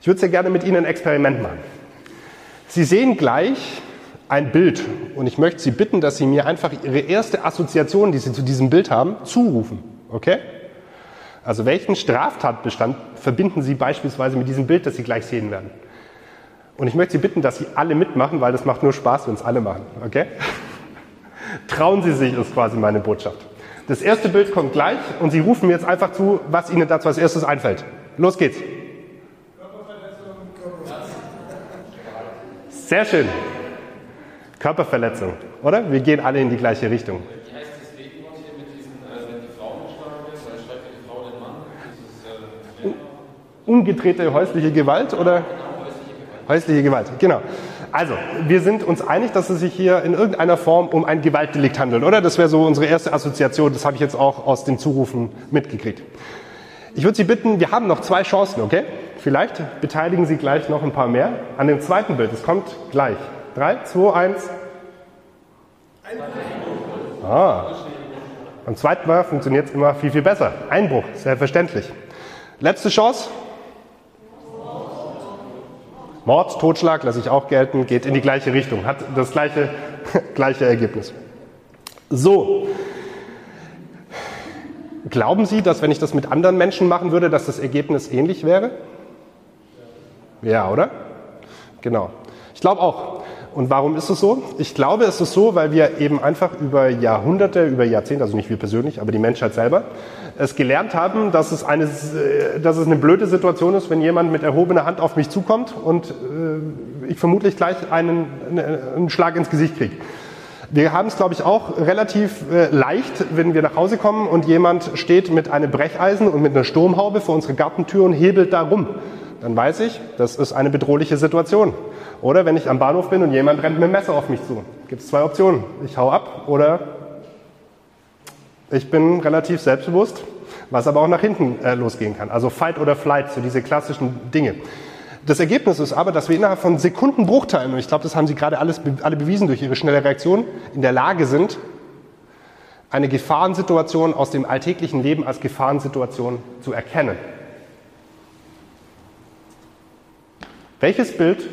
Ich würde sehr gerne mit Ihnen ein Experiment machen. Sie sehen gleich ein Bild und ich möchte Sie bitten, dass Sie mir einfach Ihre erste Assoziation, die Sie zu diesem Bild haben, zurufen. Okay? Also welchen Straftatbestand verbinden Sie beispielsweise mit diesem Bild, das Sie gleich sehen werden? Und ich möchte Sie bitten, dass Sie alle mitmachen, weil das macht nur Spaß, wenn es alle machen. Okay? Trauen Sie sich, ist quasi meine Botschaft. Das erste Bild kommt gleich und Sie rufen mir jetzt einfach zu, was Ihnen dazu als erstes einfällt. Los geht's. Sehr schön. Körperverletzung, oder? Wir gehen alle in die gleiche Richtung. Wie heißt das Regenwort hier mit diesen, äh, wenn die Frau geschlagen wird, oder schreibt ja die Frau den Mann? Dieses, äh, Umgedrehte häusliche Gewalt oder? Häusliche Gewalt, genau. Also, wir sind uns einig, dass es sich hier in irgendeiner Form um ein Gewaltdelikt handelt, oder? Das wäre so unsere erste Assoziation, das habe ich jetzt auch aus den Zurufen mitgekriegt. Ich würde Sie bitten, wir haben noch zwei Chancen, okay? Vielleicht beteiligen Sie gleich noch ein paar mehr an dem zweiten Bild. Es kommt gleich. Drei, zwei, eins. Ah. Beim zweiten Mal funktioniert es immer viel, viel besser. Einbruch, selbstverständlich. Letzte Chance. Mord, Totschlag lasse ich auch gelten, geht in die gleiche Richtung, hat das gleiche, gleiche Ergebnis. So. Glauben Sie, dass wenn ich das mit anderen Menschen machen würde, dass das Ergebnis ähnlich wäre? Ja, oder? Genau. Ich glaube auch. Und warum ist es so? Ich glaube, es ist so, weil wir eben einfach über Jahrhunderte, über Jahrzehnte, also nicht wir persönlich, aber die Menschheit selber, es gelernt haben, dass es eine, äh, dass es eine blöde Situation ist, wenn jemand mit erhobener Hand auf mich zukommt und äh, ich vermutlich gleich einen, einen Schlag ins Gesicht kriege. Wir haben es, glaube ich, auch relativ äh, leicht, wenn wir nach Hause kommen und jemand steht mit einem Brecheisen und mit einer Sturmhaube vor unserer Gartentür und hebelt da rum. Dann weiß ich, das ist eine bedrohliche Situation. Oder wenn ich am Bahnhof bin und jemand rennt mit dem Messer auf mich zu. Gibt es zwei Optionen. Ich hau ab oder ich bin relativ selbstbewusst, was aber auch nach hinten äh, losgehen kann. Also Fight oder Flight, so diese klassischen Dinge. Das Ergebnis ist aber, dass wir innerhalb von Sekundenbruchteilen, und ich glaube, das haben Sie gerade alles, alle bewiesen durch Ihre schnelle Reaktion, in der Lage sind, eine Gefahrensituation aus dem alltäglichen Leben als Gefahrensituation zu erkennen. Welches Bild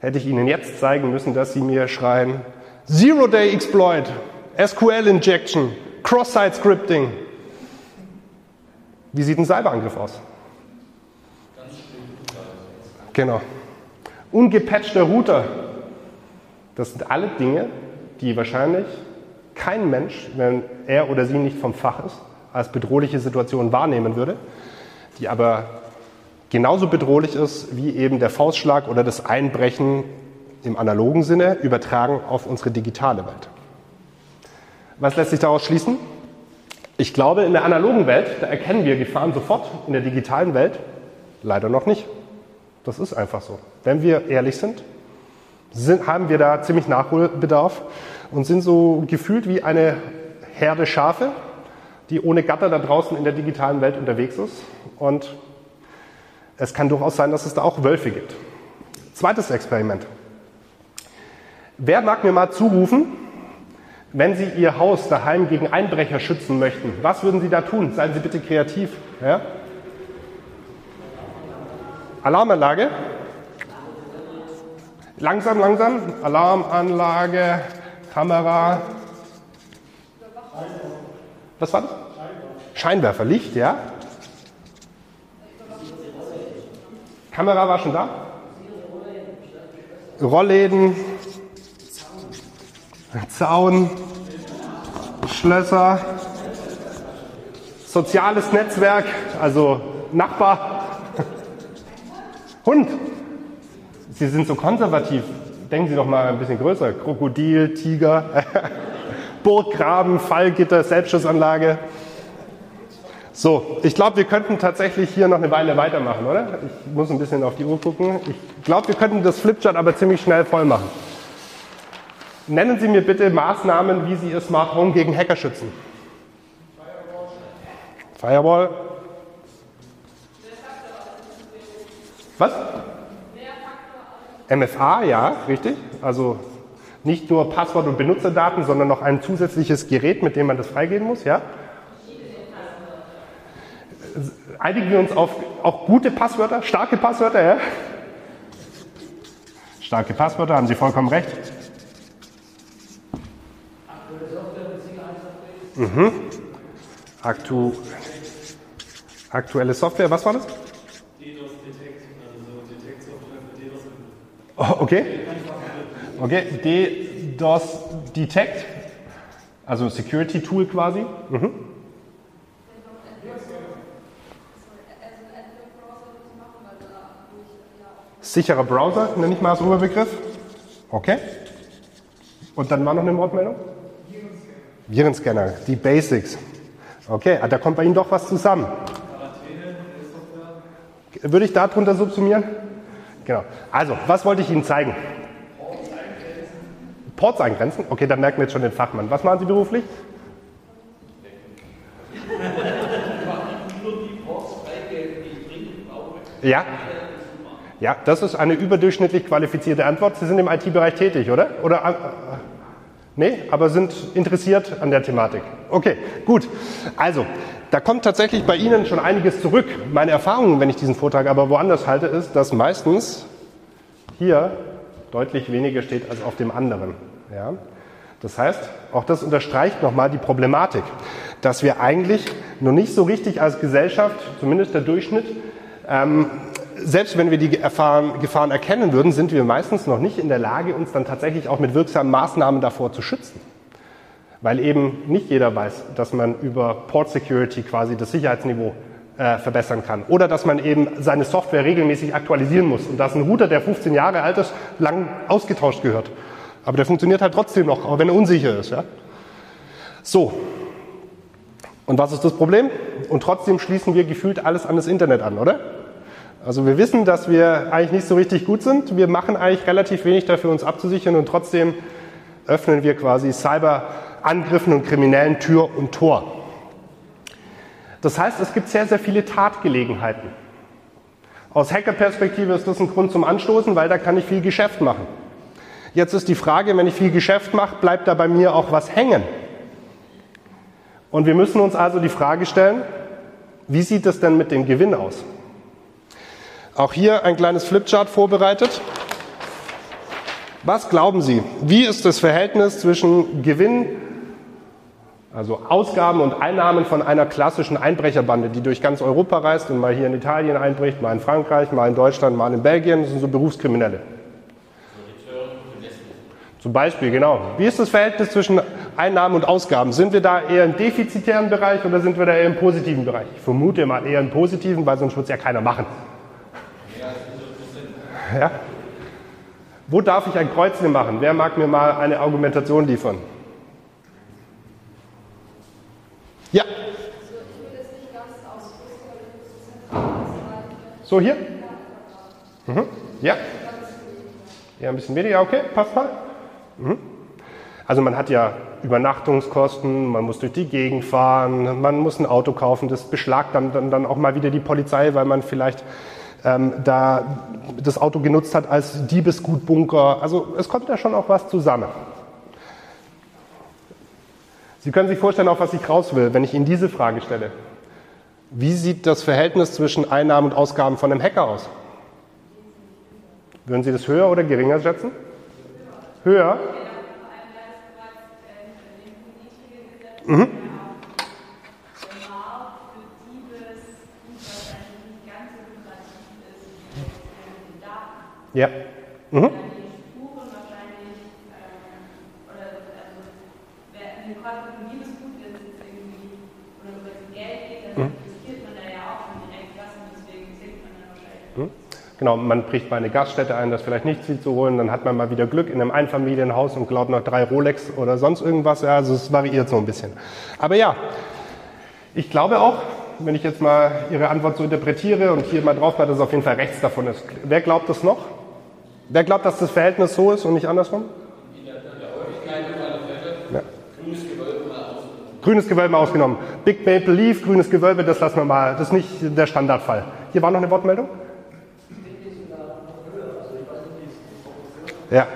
hätte ich Ihnen jetzt zeigen müssen, dass Sie mir schreien, Zero-Day-Exploit, SQL-Injection, Cross-Site-Scripting. Wie sieht ein Cyberangriff aus? Genau. Ungepatchter Router. Das sind alle Dinge, die wahrscheinlich kein Mensch, wenn er oder sie nicht vom Fach ist, als bedrohliche Situation wahrnehmen würde, die aber genauso bedrohlich ist wie eben der Faustschlag oder das Einbrechen im analogen Sinne übertragen auf unsere digitale Welt. Was lässt sich daraus schließen? Ich glaube, in der analogen Welt, da erkennen wir Gefahren sofort, in der digitalen Welt leider noch nicht. Das ist einfach so. Wenn wir ehrlich sind, sind haben wir da ziemlich Nachholbedarf und sind so gefühlt wie eine Herde Schafe, die ohne Gatter da draußen in der digitalen Welt unterwegs ist. Und es kann durchaus sein, dass es da auch Wölfe gibt. Zweites Experiment. Wer mag mir mal zurufen, wenn Sie Ihr Haus daheim gegen Einbrecher schützen möchten, was würden Sie da tun? Seien Sie bitte kreativ. Ja? Alarmanlage. Langsam, langsam. Alarmanlage, Kamera. Was war das? Scheinwerfer, Licht, ja. Kamera war schon da? Rollläden, Zaun, Schlösser, soziales Netzwerk, also Nachbar, Hund. Sie sind so konservativ. Denken Sie doch mal ein bisschen größer. Krokodil, Tiger, Burggraben, Fallgitter, Selbstschussanlage. So, ich glaube, wir könnten tatsächlich hier noch eine Weile weitermachen, oder? Ich muss ein bisschen auf die Uhr gucken. Ich glaube, wir könnten das Flipchart aber ziemlich schnell voll machen. Nennen Sie mir bitte Maßnahmen, wie Sie Ihr Smart Home gegen Hacker schützen. Firewall. Firewall. Was? MFA, ja, richtig. Also nicht nur Passwort und Benutzerdaten, sondern noch ein zusätzliches Gerät, mit dem man das freigeben muss, ja? einigen wir uns auf auch gute Passwörter, starke Passwörter, ja? Starke Passwörter, haben Sie vollkommen recht. Mhm. Aktu aktuelle Software, was war das? Oh, okay. Okay, DDoS Detect, also Security Tool quasi. Mhm. Sicherer Browser, nenne ich mal als Oberbegriff. Okay. Und dann war noch eine Wortmeldung? Virenscanner, die Basics. Okay, ah, da kommt bei Ihnen doch was zusammen. Würde ich darunter subsumieren? Genau. Also, was wollte ich Ihnen zeigen? Ports eingrenzen? Okay, da merken wir jetzt schon den Fachmann. Was machen Sie beruflich? Ja? Ja, das ist eine überdurchschnittlich qualifizierte Antwort. Sie sind im IT-Bereich tätig, oder? Oder äh, nee, aber sind interessiert an der Thematik. Okay, gut. Also, da kommt tatsächlich bei Ihnen schon einiges zurück. Meine Erfahrung, wenn ich diesen Vortrag aber woanders halte, ist, dass meistens hier deutlich weniger steht als auf dem anderen. Ja? Das heißt, auch das unterstreicht nochmal die Problematik, dass wir eigentlich noch nicht so richtig als Gesellschaft, zumindest der Durchschnitt, ähm, selbst wenn wir die Gefahren, Gefahren erkennen würden, sind wir meistens noch nicht in der Lage, uns dann tatsächlich auch mit wirksamen Maßnahmen davor zu schützen. Weil eben nicht jeder weiß, dass man über Port Security quasi das Sicherheitsniveau äh, verbessern kann. Oder dass man eben seine Software regelmäßig aktualisieren muss. Und dass ein Router, der 15 Jahre alt ist, lang ausgetauscht gehört. Aber der funktioniert halt trotzdem noch, auch wenn er unsicher ist. Ja? So. Und was ist das Problem? Und trotzdem schließen wir gefühlt alles an das Internet an, oder? Also wir wissen, dass wir eigentlich nicht so richtig gut sind. Wir machen eigentlich relativ wenig dafür, uns abzusichern und trotzdem öffnen wir quasi Cyberangriffen und Kriminellen Tür und Tor. Das heißt, es gibt sehr, sehr viele Tatgelegenheiten. Aus Hackerperspektive ist das ein Grund zum Anstoßen, weil da kann ich viel Geschäft machen. Jetzt ist die Frage, wenn ich viel Geschäft mache, bleibt da bei mir auch was hängen? Und wir müssen uns also die Frage stellen, wie sieht es denn mit dem Gewinn aus? Auch hier ein kleines Flipchart vorbereitet. Was glauben Sie, wie ist das Verhältnis zwischen Gewinn, also Ausgaben und Einnahmen von einer klassischen Einbrecherbande, die durch ganz Europa reist und mal hier in Italien einbricht, mal in Frankreich, mal in Deutschland, mal in Belgien, das sind so Berufskriminelle. Zum Beispiel, genau. Wie ist das Verhältnis zwischen Einnahmen und Ausgaben? Sind wir da eher im defizitären Bereich oder sind wir da eher im positiven Bereich? Ich vermute mal eher im positiven, weil sonst wird es ja keiner machen. Ja? Wo darf ich ein Kreuzchen machen? Wer mag mir mal eine Argumentation liefern? Ja. So hier? Mhm. Ja. Ja, ein bisschen weniger, okay, passt mal. Mhm. Also man hat ja Übernachtungskosten, man muss durch die Gegend fahren, man muss ein Auto kaufen, das beschlagt dann, dann, dann auch mal wieder die Polizei, weil man vielleicht ähm, da das Auto genutzt hat als Diebesgutbunker. Also es kommt da schon auch was zusammen. Sie können sich vorstellen, auf was ich raus will, wenn ich Ihnen diese Frage stelle. Wie sieht das Verhältnis zwischen Einnahmen und Ausgaben von einem Hacker aus? Würden Sie das höher oder geringer schätzen? Höher? Mhm. Ja. Mhm. Genau, man bricht mal eine Gaststätte ein, das vielleicht nichts viel zu holen, dann hat man mal wieder Glück in einem Einfamilienhaus und glaubt noch drei Rolex oder sonst irgendwas. Ja, also es variiert so ein bisschen. Aber ja, ich glaube auch, wenn ich jetzt mal Ihre Antwort so interpretiere und hier mal drauf mal, dass es auf jeden Fall rechts davon ist. Wer glaubt das noch? Wer glaubt, dass das Verhältnis so ist und nicht andersrum? Ja. Grünes Gewölbe mal ausgenommen. Big Maple Leaf, grünes Gewölbe, das lassen wir mal. Das ist nicht der Standardfall. Hier war noch eine Wortmeldung? Ja,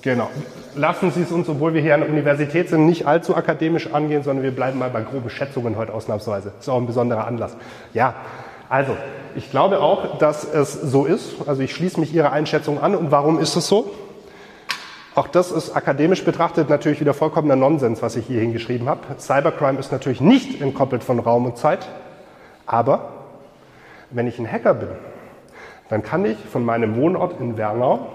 genau. Lassen Sie es uns, obwohl wir hier an der Universität sind, nicht allzu akademisch angehen, sondern wir bleiben mal bei groben Schätzungen heute ausnahmsweise. Das ist auch ein besonderer Anlass. Ja, also, ich glaube auch, dass es so ist. Also ich schließe mich Ihrer Einschätzung an. Und warum ist es so? Auch das ist akademisch betrachtet natürlich wieder vollkommener Nonsens, was ich hier hingeschrieben habe. Cybercrime ist natürlich nicht entkoppelt von Raum und Zeit, aber wenn ich ein Hacker bin, dann kann ich von meinem Wohnort in Wernau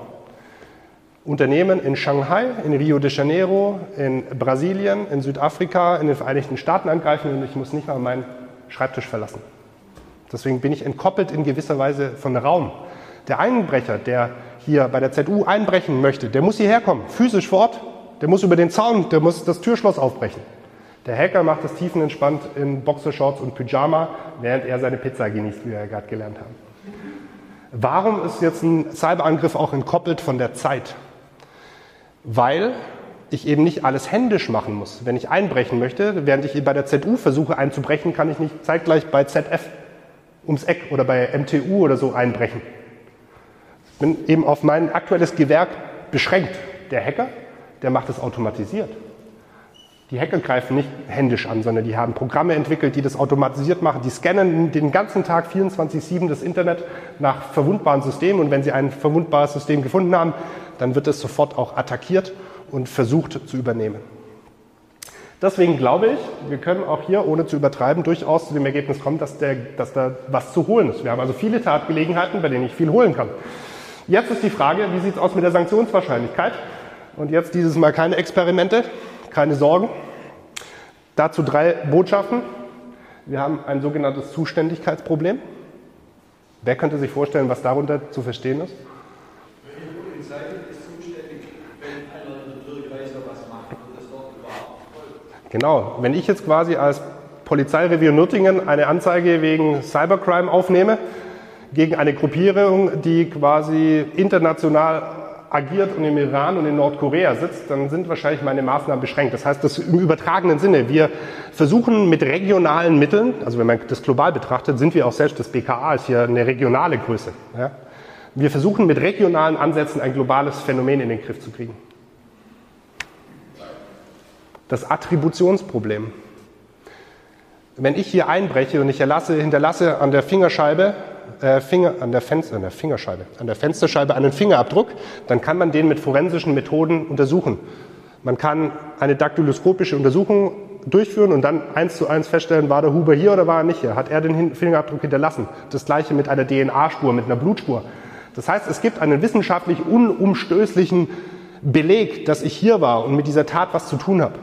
Unternehmen in Shanghai, in Rio de Janeiro, in Brasilien, in Südafrika, in den Vereinigten Staaten angreifen und ich muss nicht mal meinen Schreibtisch verlassen. Deswegen bin ich entkoppelt in gewisser Weise von Raum. Der Einbrecher, der hier bei der ZU einbrechen möchte, der muss hierher kommen, physisch vor Ort, der muss über den Zaun, der muss das Türschloss aufbrechen. Der Hacker macht das tiefenentspannt in Boxershorts und Pyjama, während er seine Pizza genießt, wie wir gerade gelernt haben. Warum ist jetzt ein Cyberangriff auch entkoppelt von der Zeit? Weil ich eben nicht alles händisch machen muss. Wenn ich einbrechen möchte, während ich bei der ZU versuche einzubrechen, kann ich nicht zeitgleich bei ZF ums Eck oder bei MTU oder so einbrechen. Ich bin eben auf mein aktuelles Gewerk beschränkt. Der Hacker, der macht es automatisiert. Die Hacker greifen nicht händisch an, sondern die haben Programme entwickelt, die das automatisiert machen. Die scannen den ganzen Tag 24-7 das Internet nach verwundbaren Systemen und wenn sie ein verwundbares System gefunden haben, dann wird es sofort auch attackiert und versucht zu übernehmen. Deswegen glaube ich, wir können auch hier, ohne zu übertreiben, durchaus zu dem Ergebnis kommen, dass, der, dass da was zu holen ist. Wir haben also viele Tatgelegenheiten, bei denen ich viel holen kann. Jetzt ist die Frage, wie sieht es aus mit der Sanktionswahrscheinlichkeit? Und jetzt dieses Mal keine Experimente, keine Sorgen. Dazu drei Botschaften. Wir haben ein sogenanntes Zuständigkeitsproblem. Wer könnte sich vorstellen, was darunter zu verstehen ist? Welche Polizei ist zuständig, wenn einer in der Bürgerweise was macht und das dort überhaupt Genau, wenn ich jetzt quasi als Polizeirevier Nürtingen eine Anzeige wegen Cybercrime aufnehme, gegen eine Gruppierung, die quasi international agiert und im Iran und in Nordkorea sitzt, dann sind wahrscheinlich meine Maßnahmen beschränkt. Das heißt, das im übertragenen Sinne. Wir versuchen mit regionalen Mitteln, also wenn man das global betrachtet, sind wir auch selbst, das BKA ist hier eine regionale Größe. Ja? Wir versuchen mit regionalen Ansätzen ein globales Phänomen in den Griff zu kriegen. Das Attributionsproblem. Wenn ich hier einbreche und ich erlasse, hinterlasse an der Fingerscheibe äh, Finger, an, der Fenster, an der Fingerscheibe, an der Fensterscheibe einen Fingerabdruck, dann kann man den mit forensischen Methoden untersuchen. Man kann eine daktyloskopische Untersuchung durchführen und dann eins zu eins feststellen, war der Huber hier oder war er nicht hier? Hat er den Fingerabdruck hinterlassen? Das gleiche mit einer DNA-Spur, mit einer Blutspur. Das heißt, es gibt einen wissenschaftlich unumstößlichen Beleg, dass ich hier war und mit dieser Tat was zu tun habe.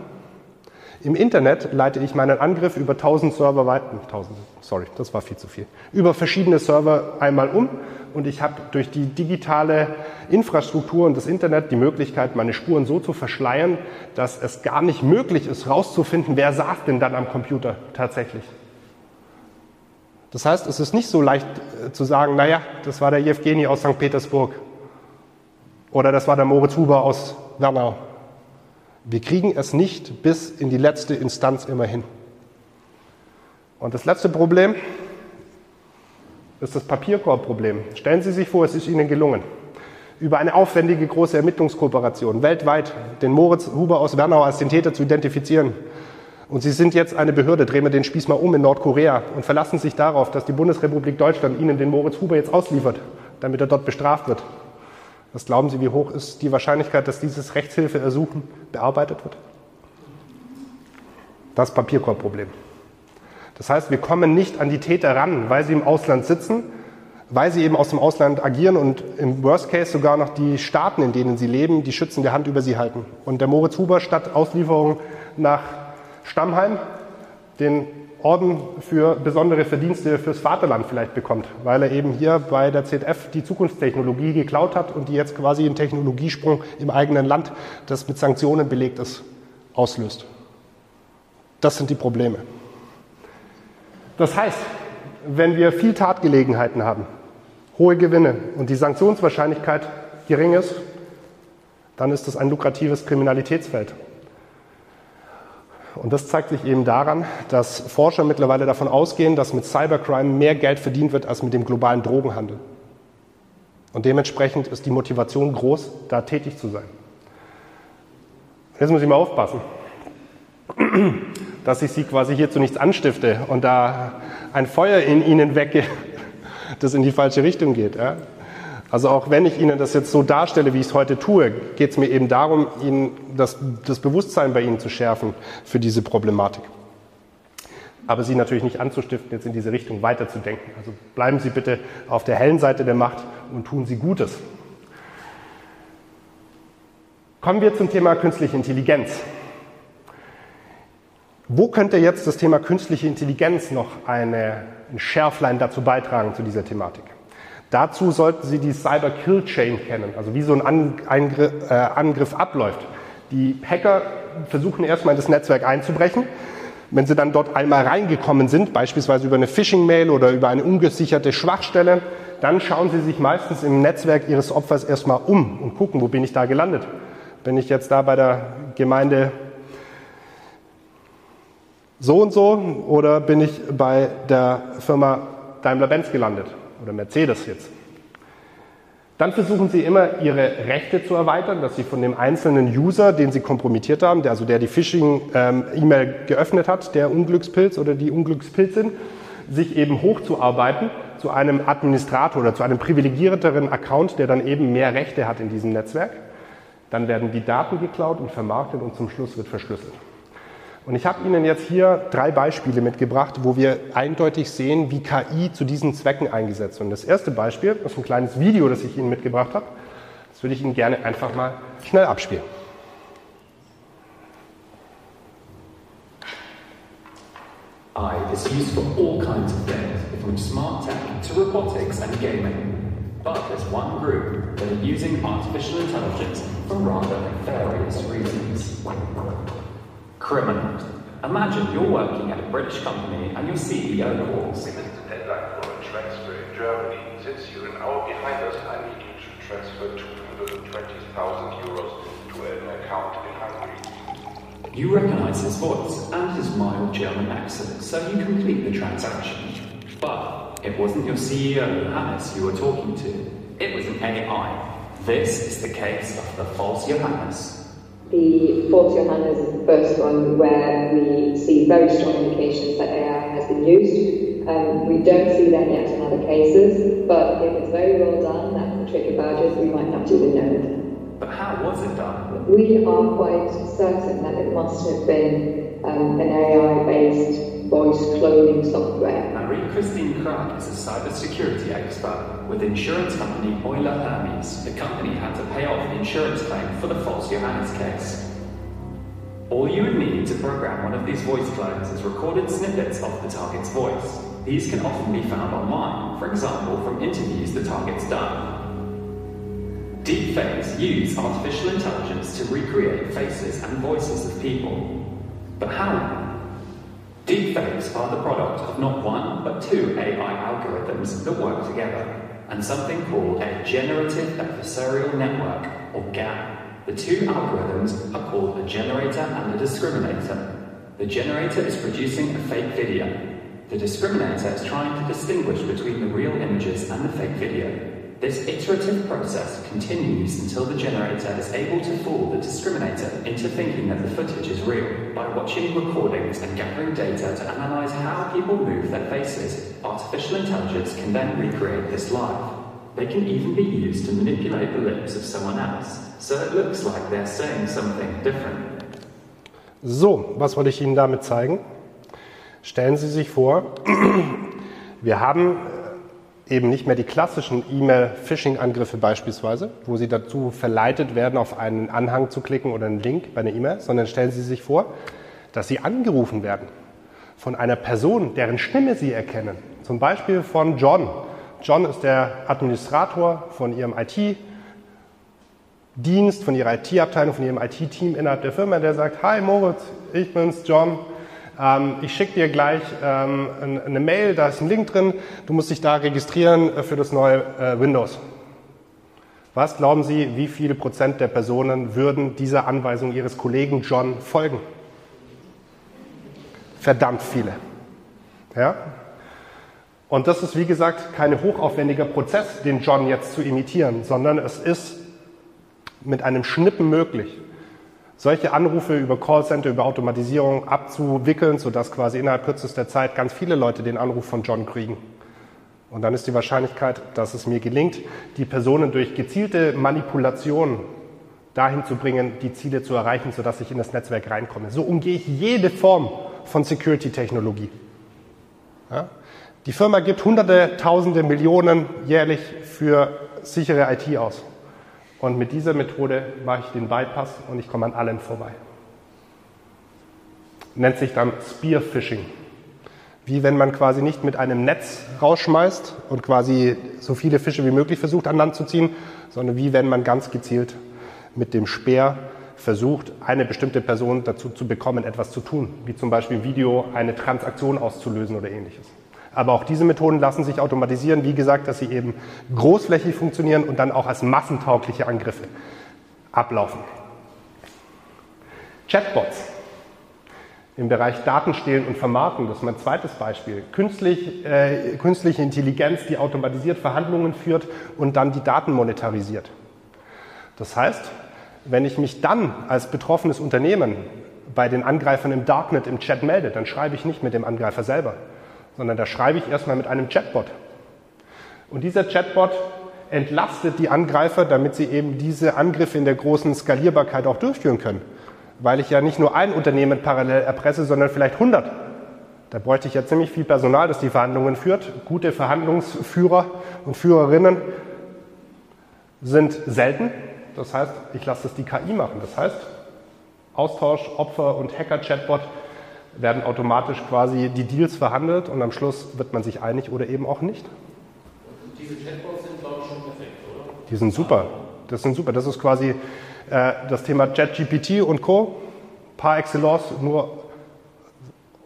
Im Internet leite ich meinen Angriff über 1000 Server weiter, 1000, sorry, das war viel zu viel, über verschiedene Server einmal um und ich habe durch die digitale Infrastruktur und das Internet die Möglichkeit, meine Spuren so zu verschleiern, dass es gar nicht möglich ist, herauszufinden, wer saß denn dann am Computer tatsächlich. Das heißt, es ist nicht so leicht äh, zu sagen, naja, das war der Jewgeni aus St. Petersburg oder das war der Moritz Huber aus Wernau wir kriegen es nicht bis in die letzte Instanz immer hin. Und das letzte Problem ist das Papierkorbproblem. Stellen Sie sich vor, es ist Ihnen gelungen, über eine aufwendige große Ermittlungskooperation weltweit den Moritz Huber aus Wernau als den Täter zu identifizieren. Und Sie sind jetzt eine Behörde, drehen wir den Spieß mal um in Nordkorea und verlassen sich darauf, dass die Bundesrepublik Deutschland Ihnen den Moritz Huber jetzt ausliefert, damit er dort bestraft wird. Was glauben Sie, wie hoch ist die Wahrscheinlichkeit, dass dieses Rechtshilfeersuchen bearbeitet wird? Das Papierkorbproblem. Das heißt, wir kommen nicht an die Täter ran, weil sie im Ausland sitzen, weil sie eben aus dem Ausland agieren und im Worst Case sogar noch die Staaten, in denen sie leben, die schützende Hand über sie halten. Und der Moritz Huber statt Auslieferung nach Stammheim den Orden für besondere Verdienste fürs Vaterland vielleicht bekommt, weil er eben hier bei der ZF die Zukunftstechnologie geklaut hat und die jetzt quasi einen Technologiesprung im eigenen Land, das mit Sanktionen belegt ist, auslöst. Das sind die Probleme. Das heißt, wenn wir viel Tatgelegenheiten haben, hohe Gewinne und die Sanktionswahrscheinlichkeit gering ist, dann ist das ein lukratives Kriminalitätsfeld. Und das zeigt sich eben daran, dass Forscher mittlerweile davon ausgehen, dass mit Cybercrime mehr Geld verdient wird als mit dem globalen Drogenhandel. Und dementsprechend ist die Motivation groß, da tätig zu sein. Jetzt muss ich mal aufpassen, dass ich Sie quasi hier zu nichts anstifte und da ein Feuer in Ihnen wecke, das in die falsche Richtung geht. Also auch wenn ich Ihnen das jetzt so darstelle, wie ich es heute tue, geht es mir eben darum, Ihnen das, das Bewusstsein bei Ihnen zu schärfen für diese Problematik. Aber Sie natürlich nicht anzustiften, jetzt in diese Richtung weiterzudenken. Also bleiben Sie bitte auf der hellen Seite der Macht und tun Sie Gutes. Kommen wir zum Thema künstliche Intelligenz. Wo könnte jetzt das Thema künstliche Intelligenz noch eine, ein Schärflein dazu beitragen zu dieser Thematik? Dazu sollten Sie die Cyber Kill Chain kennen, also wie so ein Angriff, äh, Angriff abläuft. Die Hacker versuchen erstmal in das Netzwerk einzubrechen. Wenn sie dann dort einmal reingekommen sind, beispielsweise über eine Phishing-Mail oder über eine ungesicherte Schwachstelle, dann schauen sie sich meistens im Netzwerk ihres Opfers erstmal um und gucken, wo bin ich da gelandet. Bin ich jetzt da bei der Gemeinde so und so oder bin ich bei der Firma Daimler-Benz gelandet? Oder Mercedes jetzt. Dann versuchen Sie immer, Ihre Rechte zu erweitern, dass Sie von dem einzelnen User, den Sie kompromittiert haben, der, also der die Phishing-E-Mail ähm, geöffnet hat, der Unglückspilz oder die Unglückspilzin, sich eben hochzuarbeiten zu einem Administrator oder zu einem privilegierteren Account, der dann eben mehr Rechte hat in diesem Netzwerk. Dann werden die Daten geklaut und vermarktet und zum Schluss wird verschlüsselt. Und ich habe Ihnen jetzt hier drei Beispiele mitgebracht, wo wir eindeutig sehen, wie KI zu diesen Zwecken eingesetzt wird. Und das erste Beispiel ist ein kleines Video, das ich Ihnen mitgebracht habe. Das würde ich Ihnen gerne einfach mal schnell abspielen. AI is used for all kinds of things, from smart tech to robotics and gaming. But there's one group that are using artificial intelligence for rather nefarious reasons. Criminals. Imagine you're working at a British company and your CEO calls. It is the deadline for a transfer in Germany. Since you're an hour behind us, I need you to transfer 220,000 euros to an account in Hungary. You recognize his voice and his mild German accent, so you complete the transaction. But it wasn't your CEO, Johannes, you were talking to. It was an AI. This is the case of the false Johannes. The false Johannes is the first one where we see very strong indications that AI has been used. Um, we don't see that yet in other cases, but if it's very well done, that's the trick about it, we might not even know it. But how was it done? We are quite certain that it must have been um, an AI-based voice cloning software. Marie-Christine Krag is a cybersecurity expert with insurance company Euler Hermes. The company had to pay off the insurance claim for the false Johannes case. All you would need to program one of these voice clones is recorded snippets of the target's voice. These can often be found online, for example, from interviews the target's done. Deepfakes use artificial intelligence to recreate faces and voices of people. But how Deepfakes are the product of not one, but two AI algorithms that work together, and something called a Generative Adversarial Network, or GAN. The two algorithms are called a generator and a discriminator. The generator is producing a fake video. The discriminator is trying to distinguish between the real images and the fake video. This iterative process continues until the generator is able to fool the discriminator into thinking that the footage is real. By watching recordings and gathering data to analyze how people move their faces, artificial intelligence can then recreate this live. They can even be used to manipulate the lips of someone else, so it looks like they're saying something different. So, was wollte ich Ihnen damit zeigen? Stellen Sie sich vor, wir haben eben nicht mehr die klassischen E-Mail-Phishing-Angriffe beispielsweise, wo Sie dazu verleitet werden, auf einen Anhang zu klicken oder einen Link bei einer E-Mail, sondern stellen Sie sich vor, dass Sie angerufen werden von einer Person, deren Stimme Sie erkennen. Zum Beispiel von John. John ist der Administrator von Ihrem IT-Dienst, von Ihrer IT-Abteilung, von Ihrem IT-Team innerhalb der Firma, der sagt, Hi Moritz, ich bin's, John. Ähm, ich schicke dir gleich ähm, eine Mail, da ist ein Link drin, du musst dich da registrieren äh, für das neue äh, Windows. Was glauben Sie, wie viele Prozent der Personen würden dieser Anweisung Ihres Kollegen John folgen? Verdammt viele. Ja? Und das ist, wie gesagt, kein hochaufwendiger Prozess, den John jetzt zu imitieren, sondern es ist mit einem Schnippen möglich solche Anrufe über Callcenter, über Automatisierung abzuwickeln, sodass quasi innerhalb kürzester Zeit ganz viele Leute den Anruf von John kriegen. Und dann ist die Wahrscheinlichkeit, dass es mir gelingt, die Personen durch gezielte Manipulation dahin zu bringen, die Ziele zu erreichen, sodass ich in das Netzwerk reinkomme. So umgehe ich jede Form von Security-Technologie. Ja? Die Firma gibt Hunderte, Tausende, Millionen jährlich für sichere IT aus. Und mit dieser Methode mache ich den Bypass und ich komme an allen vorbei. Nennt sich dann Spearfishing wie wenn man quasi nicht mit einem Netz rausschmeißt und quasi so viele Fische wie möglich versucht an Land zu ziehen, sondern wie wenn man ganz gezielt mit dem Speer versucht, eine bestimmte Person dazu zu bekommen, etwas zu tun, wie zum Beispiel im Video eine Transaktion auszulösen oder ähnliches. Aber auch diese Methoden lassen sich automatisieren, wie gesagt, dass sie eben großflächig funktionieren und dann auch als massentaugliche Angriffe ablaufen. Chatbots im Bereich Datenstehlen und Vermarkten, das ist mein zweites Beispiel. Künstlich, äh, künstliche Intelligenz, die automatisiert Verhandlungen führt und dann die Daten monetarisiert. Das heißt, wenn ich mich dann als betroffenes Unternehmen bei den Angreifern im Darknet im Chat melde, dann schreibe ich nicht mit dem Angreifer selber, sondern da schreibe ich erstmal mit einem Chatbot. Und dieser Chatbot entlastet die Angreifer, damit sie eben diese Angriffe in der großen Skalierbarkeit auch durchführen können weil ich ja nicht nur ein Unternehmen parallel erpresse, sondern vielleicht 100. Da bräuchte ich ja ziemlich viel Personal, das die Verhandlungen führt. Gute Verhandlungsführer und Führerinnen sind selten. Das heißt, ich lasse das die KI machen. Das heißt, Austausch, Opfer und Hacker-Chatbot werden automatisch quasi die Deals verhandelt und am Schluss wird man sich einig oder eben auch nicht. Und diese Chatbots sind, glaube ich, schon perfekt, oder? Die sind super. Das sind super. Das ist quasi äh, das Thema ChatGPT und Co. par excellence nur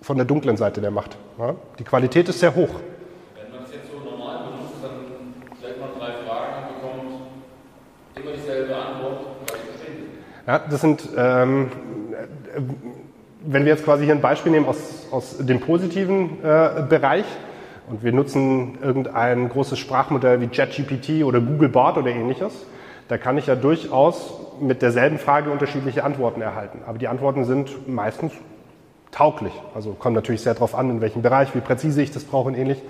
von der dunklen Seite der Macht. Ja? Die Qualität ist sehr hoch. Wenn man es jetzt so normal benutzt, dann stellt man drei Fragen und bekommt immer dieselbe Antwort, Ja, das sind, ähm, wenn wir jetzt quasi hier ein Beispiel nehmen aus, aus dem positiven äh, Bereich und wir nutzen irgendein großes Sprachmodell wie ChatGPT oder Google Bart oder ähnliches, da kann ich ja durchaus mit derselben Frage unterschiedliche Antworten erhalten. Aber die Antworten sind meistens tauglich. Also kommt natürlich sehr darauf an, in welchem Bereich, wie präzise ich das brauche und ähnlich.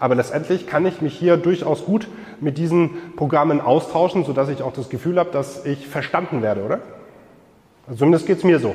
Aber letztendlich kann ich mich hier durchaus gut mit diesen Programmen austauschen, sodass ich auch das Gefühl habe, dass ich verstanden werde, oder? Also zumindest geht es mir so.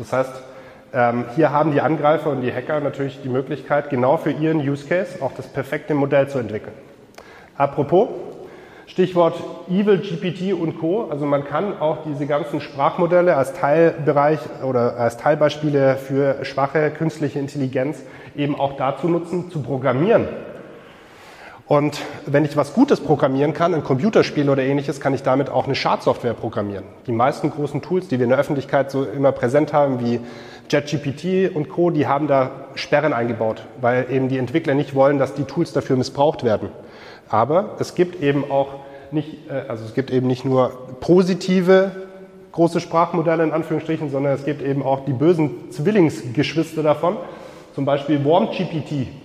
Das heißt, ähm, hier haben die Angreifer und die Hacker natürlich die Möglichkeit, genau für ihren Use Case auch das perfekte Modell zu entwickeln. Apropos, Stichwort Evil GPT und Co. Also man kann auch diese ganzen Sprachmodelle als Teilbereich oder als Teilbeispiele für schwache künstliche Intelligenz eben auch dazu nutzen, zu programmieren. Und wenn ich was Gutes programmieren kann, ein Computerspiel oder ähnliches, kann ich damit auch eine Schadsoftware programmieren. Die meisten großen Tools, die wir in der Öffentlichkeit so immer präsent haben, wie JetGPT und Co., die haben da Sperren eingebaut, weil eben die Entwickler nicht wollen, dass die Tools dafür missbraucht werden. Aber es gibt eben auch nicht, äh, also es gibt eben nicht nur positive große Sprachmodelle in Anführungsstrichen, sondern es gibt eben auch die bösen Zwillingsgeschwister davon, zum Beispiel WarmGPT.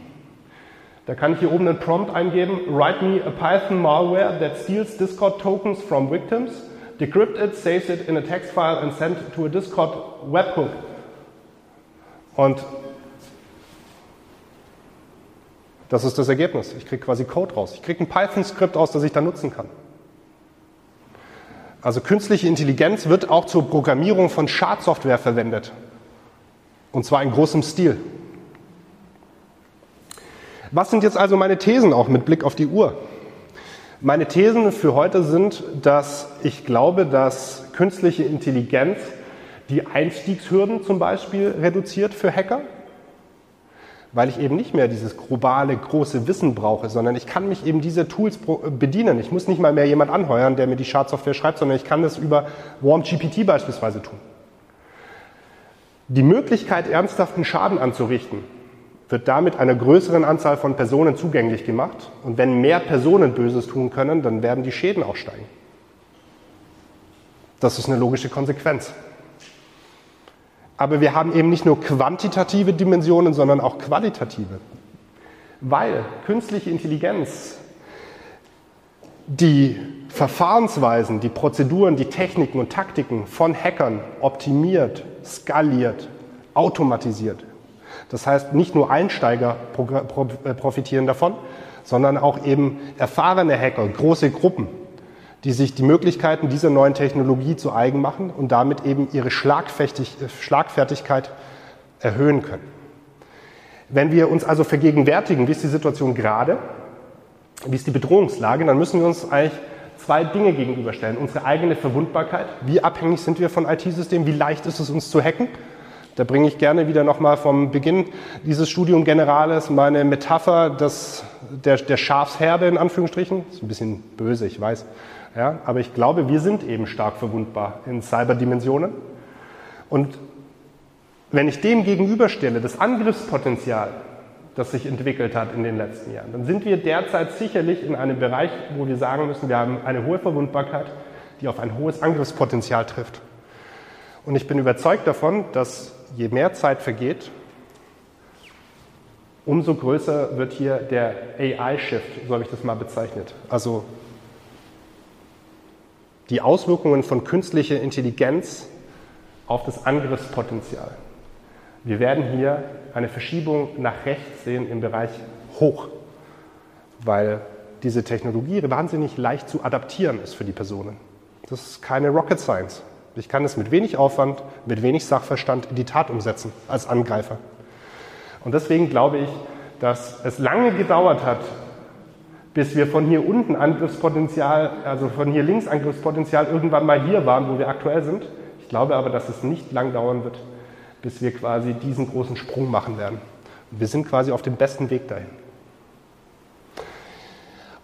Da kann ich hier oben einen Prompt eingeben, write me a Python malware that steals Discord tokens from victims, decrypt it, saves it in a text file and send to a Discord webhook. Und Das ist das Ergebnis. Ich kriege quasi Code raus. Ich kriege ein Python-Skript aus, das ich dann nutzen kann. Also künstliche Intelligenz wird auch zur Programmierung von Schadsoftware verwendet. Und zwar in großem Stil. Was sind jetzt also meine Thesen auch mit Blick auf die Uhr? Meine Thesen für heute sind, dass ich glaube, dass künstliche Intelligenz die Einstiegshürden zum Beispiel reduziert für Hacker weil ich eben nicht mehr dieses globale, große Wissen brauche, sondern ich kann mich eben diese Tools bedienen. Ich muss nicht mal mehr jemand anheuern, der mir die Schadsoftware schreibt, sondern ich kann das über WarmGPT beispielsweise tun. Die Möglichkeit, ernsthaften Schaden anzurichten, wird damit einer größeren Anzahl von Personen zugänglich gemacht. Und wenn mehr Personen Böses tun können, dann werden die Schäden auch steigen. Das ist eine logische Konsequenz. Aber wir haben eben nicht nur quantitative Dimensionen, sondern auch qualitative. Weil künstliche Intelligenz die Verfahrensweisen, die Prozeduren, die Techniken und Taktiken von Hackern optimiert, skaliert, automatisiert. Das heißt, nicht nur Einsteiger äh, profitieren davon, sondern auch eben erfahrene Hacker, große Gruppen, die sich die Möglichkeiten dieser neuen Technologie zu eigen machen und damit eben ihre Schlagfertigkeit erhöhen können. Wenn wir uns also vergegenwärtigen, wie ist die Situation gerade, wie ist die Bedrohungslage, dann müssen wir uns eigentlich zwei Dinge gegenüberstellen. Unsere eigene Verwundbarkeit, wie abhängig sind wir von IT-Systemen, wie leicht ist es uns zu hacken. Da bringe ich gerne wieder nochmal vom Beginn dieses Studium Generales meine Metapher des, der, der Schafsherde in Anführungsstrichen. Ist ein bisschen böse, ich weiß. Ja, aber ich glaube, wir sind eben stark verwundbar in Cyberdimensionen. Und wenn ich dem gegenüberstelle, das Angriffspotenzial, das sich entwickelt hat in den letzten Jahren, dann sind wir derzeit sicherlich in einem Bereich, wo wir sagen müssen, wir haben eine hohe Verwundbarkeit, die auf ein hohes Angriffspotenzial trifft. Und ich bin überzeugt davon, dass je mehr Zeit vergeht, umso größer wird hier der AI-Shift, so habe ich das mal bezeichnet. Also die Auswirkungen von künstlicher Intelligenz auf das Angriffspotenzial. Wir werden hier eine Verschiebung nach rechts sehen im Bereich hoch, weil diese Technologie wahnsinnig leicht zu adaptieren ist für die Personen. Das ist keine Rocket Science. Ich kann es mit wenig Aufwand, mit wenig Sachverstand in die Tat umsetzen als Angreifer. Und deswegen glaube ich, dass es lange gedauert hat, bis wir von hier unten Angriffspotenzial, also von hier links Angriffspotenzial irgendwann mal hier waren, wo wir aktuell sind. Ich glaube aber, dass es nicht lang dauern wird, bis wir quasi diesen großen Sprung machen werden. Wir sind quasi auf dem besten Weg dahin.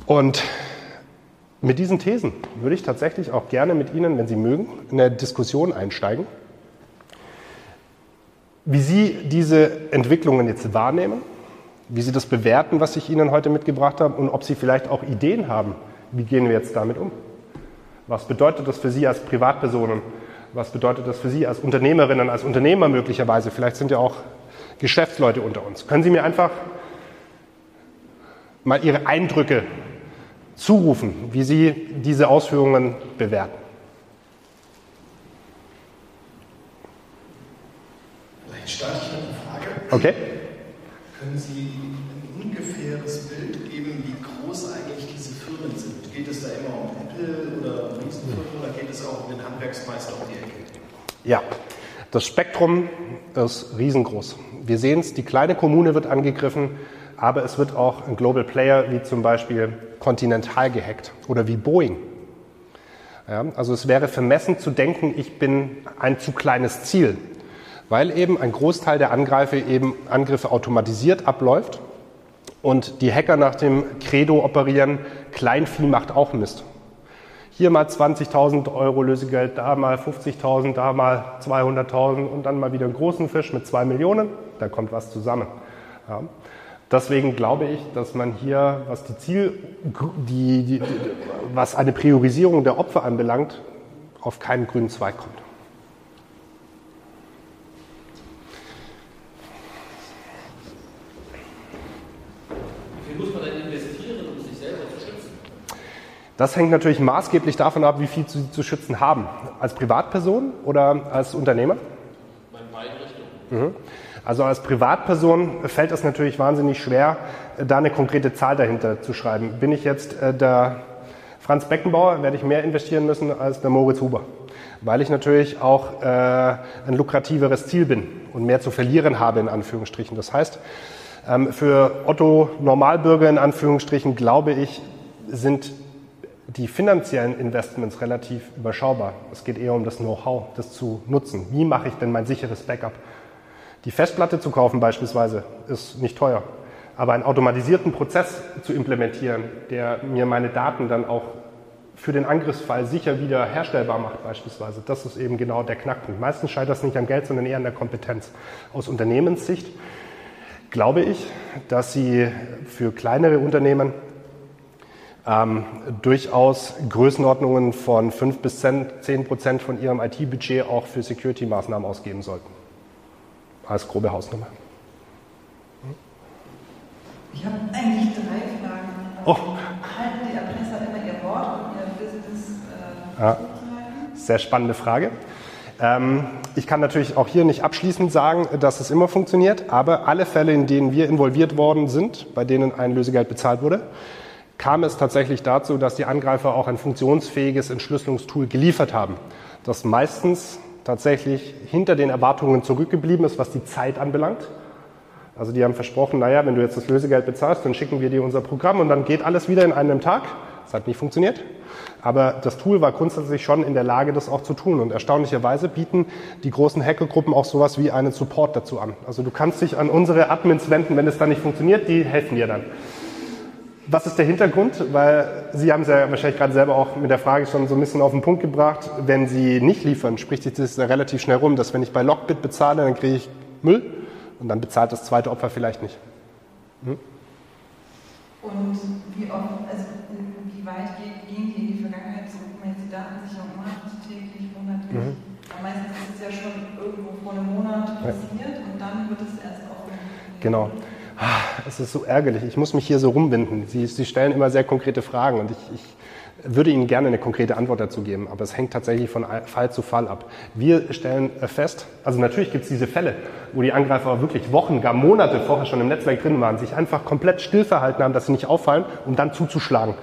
Und mit diesen Thesen würde ich tatsächlich auch gerne mit Ihnen, wenn Sie mögen, in eine Diskussion einsteigen, wie Sie diese Entwicklungen jetzt wahrnehmen wie Sie das bewerten, was ich Ihnen heute mitgebracht habe und ob Sie vielleicht auch Ideen haben, wie gehen wir jetzt damit um? Was bedeutet das für Sie als Privatpersonen? Was bedeutet das für Sie als Unternehmerinnen, als Unternehmer möglicherweise? Vielleicht sind ja auch Geschäftsleute unter uns. Können Sie mir einfach mal Ihre Eindrücke zurufen, wie Sie diese Ausführungen bewerten? Vielleicht starte ich mit einer Frage. Okay. Können Sie ein ungefähres Bild geben, wie groß eigentlich diese Firmen sind? Geht es da immer um Apple oder Riesenfirmen oder geht es auch um den Handwerksmeister um die Ecke? Ja, das Spektrum ist riesengroß. Wir sehen es, die kleine Kommune wird angegriffen, aber es wird auch ein Global Player wie zum Beispiel Continental gehackt oder wie Boeing. Ja, also es wäre vermessen zu denken, ich bin ein zu kleines Ziel weil eben ein Großteil der Angreife eben Angriffe automatisiert abläuft und die Hacker nach dem Credo operieren, Kleinvieh macht auch Mist. Hier mal 20.000 Euro Lösegeld, da mal 50.000, da mal 200.000 und dann mal wieder einen großen Fisch mit zwei Millionen, da kommt was zusammen. Ja. Deswegen glaube ich, dass man hier, was die Ziel, die, die, was eine Priorisierung der Opfer anbelangt, auf keinen grünen Zweig kommt. Das hängt natürlich maßgeblich davon ab, wie viel Sie zu schützen haben. Als Privatperson oder als Unternehmer? In beide Richtungen. Mhm. Also als Privatperson fällt es natürlich wahnsinnig schwer, da eine konkrete Zahl dahinter zu schreiben. Bin ich jetzt äh, der Franz Beckenbauer, werde ich mehr investieren müssen als der Moritz Huber, weil ich natürlich auch äh, ein lukrativeres Ziel bin und mehr zu verlieren habe in Anführungsstrichen. Das heißt, ähm, für Otto Normalbürger in Anführungsstrichen glaube ich, sind die finanziellen Investments relativ überschaubar. Es geht eher um das Know-how, das zu nutzen. Wie mache ich denn mein sicheres Backup? Die Festplatte zu kaufen beispielsweise ist nicht teuer. Aber einen automatisierten Prozess zu implementieren, der mir meine Daten dann auch für den Angriffsfall sicher wieder herstellbar macht beispielsweise, das ist eben genau der Knackpunkt. Meistens scheitert das nicht am Geld, sondern eher an der Kompetenz. Aus Unternehmenssicht glaube ich, dass sie für kleinere Unternehmen ähm, durchaus Größenordnungen von 5 bis 10 Prozent von ihrem IT-Budget auch für Security-Maßnahmen ausgeben sollten. Als grobe Hausnummer. Ich habe eigentlich drei Fragen. Oh. Halten die Erpresser immer ihr Wort und ihr Business äh, ja. Sehr spannende Frage. Ähm, ich kann natürlich auch hier nicht abschließend sagen, dass es immer funktioniert, aber alle Fälle, in denen wir involviert worden sind, bei denen ein Lösegeld bezahlt wurde, kam es tatsächlich dazu, dass die Angreifer auch ein funktionsfähiges Entschlüsselungstool geliefert haben, das meistens tatsächlich hinter den Erwartungen zurückgeblieben ist, was die Zeit anbelangt. Also die haben versprochen, naja, wenn du jetzt das Lösegeld bezahlst, dann schicken wir dir unser Programm und dann geht alles wieder in einem Tag. Das hat nicht funktioniert. Aber das Tool war grundsätzlich schon in der Lage, das auch zu tun. Und erstaunlicherweise bieten die großen Hackergruppen auch sowas wie einen Support dazu an. Also du kannst dich an unsere Admins wenden, wenn es dann nicht funktioniert, die helfen dir dann. Was ist der Hintergrund? Weil Sie haben es ja wahrscheinlich gerade selber auch mit der Frage schon so ein bisschen auf den Punkt gebracht. Wenn Sie nicht liefern, spricht sich das relativ schnell rum, dass wenn ich bei Lockbit bezahle, dann kriege ich Müll und dann bezahlt das zweite Opfer vielleicht nicht. Hm? Und wie oft, also wie weit gehen die in die Vergangenheit zurück, wenn Sie Datensicherung macht, täglich, monatlich? Mhm. Meistens ist es ja schon irgendwo vor einem Monat passiert ja. und dann wird es erst auch. Genau. Ah, es ist so ärgerlich. Ich muss mich hier so rumwinden. Sie, Sie stellen immer sehr konkrete Fragen und ich, ich würde Ihnen gerne eine konkrete Antwort dazu geben, aber es hängt tatsächlich von Fall zu Fall ab. Wir stellen fest, also natürlich gibt es diese Fälle, wo die Angreifer wirklich Wochen, gar Monate vorher schon im Netzwerk drin waren, sich einfach komplett still verhalten haben, dass sie nicht auffallen, um dann zuzuschlagen.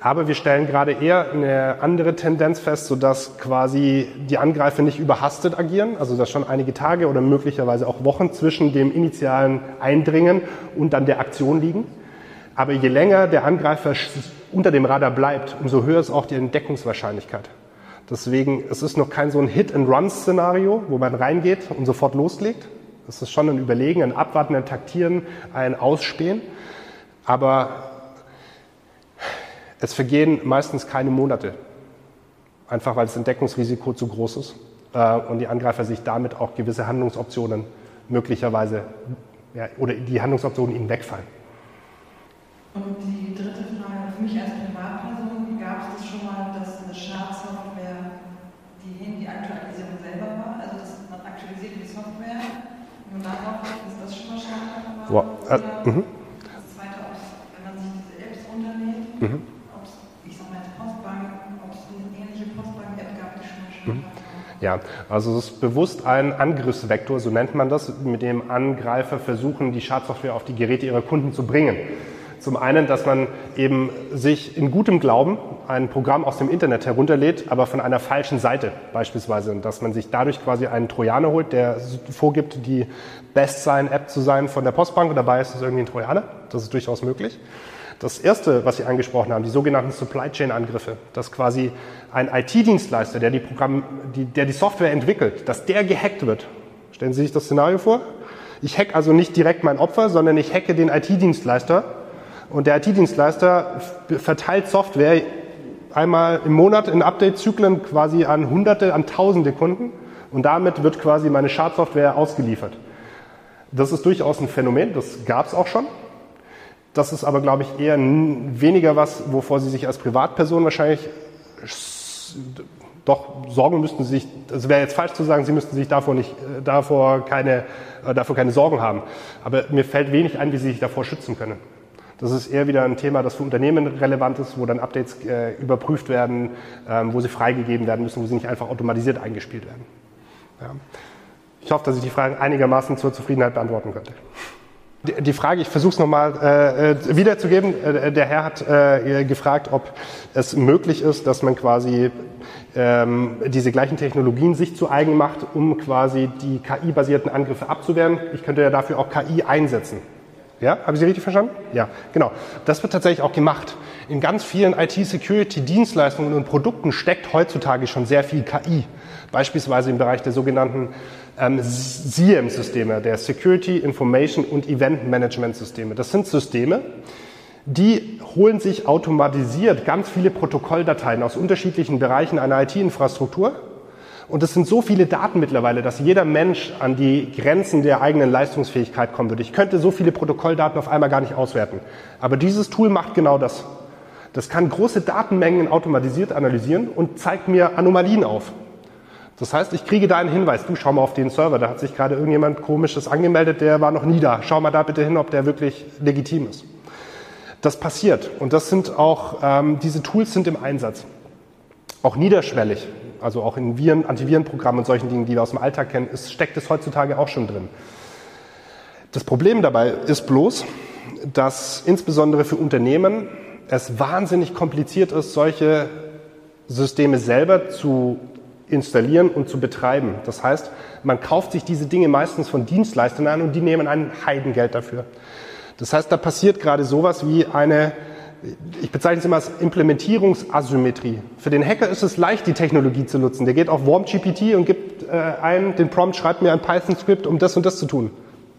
Aber wir stellen gerade eher eine andere Tendenz fest, sodass quasi die Angreifer nicht überhastet agieren, also dass schon einige Tage oder möglicherweise auch Wochen zwischen dem initialen Eindringen und dann der Aktion liegen. Aber je länger der Angreifer unter dem Radar bleibt, umso höher ist auch die Entdeckungswahrscheinlichkeit. Deswegen, es ist noch kein so ein Hit-and-Run-Szenario, wo man reingeht und sofort loslegt. Es ist schon ein Überlegen, ein Abwarten, ein Taktieren, ein Ausspähen. Aber es vergehen meistens keine Monate, einfach weil das Entdeckungsrisiko zu groß ist äh, und die Angreifer sich damit auch gewisse Handlungsoptionen möglicherweise ja, oder die Handlungsoptionen ihnen wegfallen. Und die dritte Frage für mich als Privatperson, gab es das schon mal, dass eine Schadsoftware die Handy-Aktualisierung selber war? Also dass man aktualisiert die Software und darauf ist das schon mal Schadsoftware? Wow. Äh, mhm. Das zweite, wenn man sich diese Apps runterlädt. Mhm. Ja, also es ist bewusst ein Angriffsvektor, so nennt man das, mit dem Angreifer versuchen, die Schadsoftware auf die Geräte ihrer Kunden zu bringen. Zum einen, dass man eben sich in gutem Glauben ein Programm aus dem Internet herunterlädt, aber von einer falschen Seite beispielsweise. Und dass man sich dadurch quasi einen Trojaner holt, der vorgibt, die Best-Sign-App zu sein von der Postbank und dabei ist es irgendwie ein Trojaner. Das ist durchaus möglich. Das erste, was Sie angesprochen haben, die sogenannten Supply Chain Angriffe, dass quasi ein IT-Dienstleister, der die Programm, die, der die Software entwickelt, dass der gehackt wird. Stellen Sie sich das Szenario vor? Ich hack also nicht direkt mein Opfer, sondern ich hacke den IT-Dienstleister und der IT-Dienstleister verteilt Software einmal im Monat in Update-Zyklen quasi an Hunderte, an Tausende Kunden und damit wird quasi meine Schadsoftware ausgeliefert. Das ist durchaus ein Phänomen, das gab es auch schon. Das ist aber, glaube ich, eher weniger was, wovor Sie sich als Privatperson wahrscheinlich doch sorgen müssten sich, es wäre jetzt falsch zu sagen, Sie müssten sich davor nicht, äh, davor keine, äh, davor keine Sorgen haben. Aber mir fällt wenig ein, wie Sie sich davor schützen können. Das ist eher wieder ein Thema, das für Unternehmen relevant ist, wo dann Updates äh, überprüft werden, ähm, wo sie freigegeben werden müssen, wo sie nicht einfach automatisiert eingespielt werden. Ja. Ich hoffe, dass ich die Fragen einigermaßen zur Zufriedenheit beantworten könnte. Die Frage, ich versuche es nochmal äh, äh, wiederzugeben. Äh, der Herr hat äh, gefragt, ob es möglich ist, dass man quasi ähm, diese gleichen Technologien sich zu eigen macht, um quasi die KI-basierten Angriffe abzuwehren. Ich könnte ja dafür auch KI einsetzen. Ja, habe ich Sie richtig verstanden? Ja, genau. Das wird tatsächlich auch gemacht. In ganz vielen IT-Security-Dienstleistungen und Produkten steckt heutzutage schon sehr viel KI. Beispielsweise im Bereich der sogenannten ähm, SIEM-Systeme, der Security Information und Event Management Systeme. Das sind Systeme, die holen sich automatisiert ganz viele Protokolldateien aus unterschiedlichen Bereichen einer IT-Infrastruktur Und es sind so viele Daten mittlerweile, dass jeder Mensch an die Grenzen der eigenen Leistungsfähigkeit kommen würde. Ich könnte so viele Protokolldaten auf einmal gar nicht auswerten. Aber dieses Tool macht genau das. Das kann große Datenmengen automatisiert analysieren und zeigt mir Anomalien auf. Das heißt, ich kriege da einen Hinweis, du schau mal auf den Server, da hat sich gerade irgendjemand komisches angemeldet, der war noch nie da. Schau mal da bitte hin, ob der wirklich legitim ist. Das passiert und das sind auch, ähm, diese Tools sind im Einsatz. Auch niederschwellig also auch in Viren, Antivirenprogrammen und solchen Dingen, die wir aus dem Alltag kennen, ist, steckt es heutzutage auch schon drin. Das Problem dabei ist bloß, dass insbesondere für Unternehmen es wahnsinnig kompliziert ist, solche Systeme selber zu installieren und zu betreiben. Das heißt, man kauft sich diese Dinge meistens von Dienstleistern an und die nehmen ein Heidengeld dafür. Das heißt, da passiert gerade sowas wie eine ich bezeichne es immer als Implementierungsasymmetrie. Für den Hacker ist es leicht, die Technologie zu nutzen. Der geht auf WarmGPT und gibt äh, ein, den Prompt, schreibt mir ein Python-Skript, um das und das zu tun.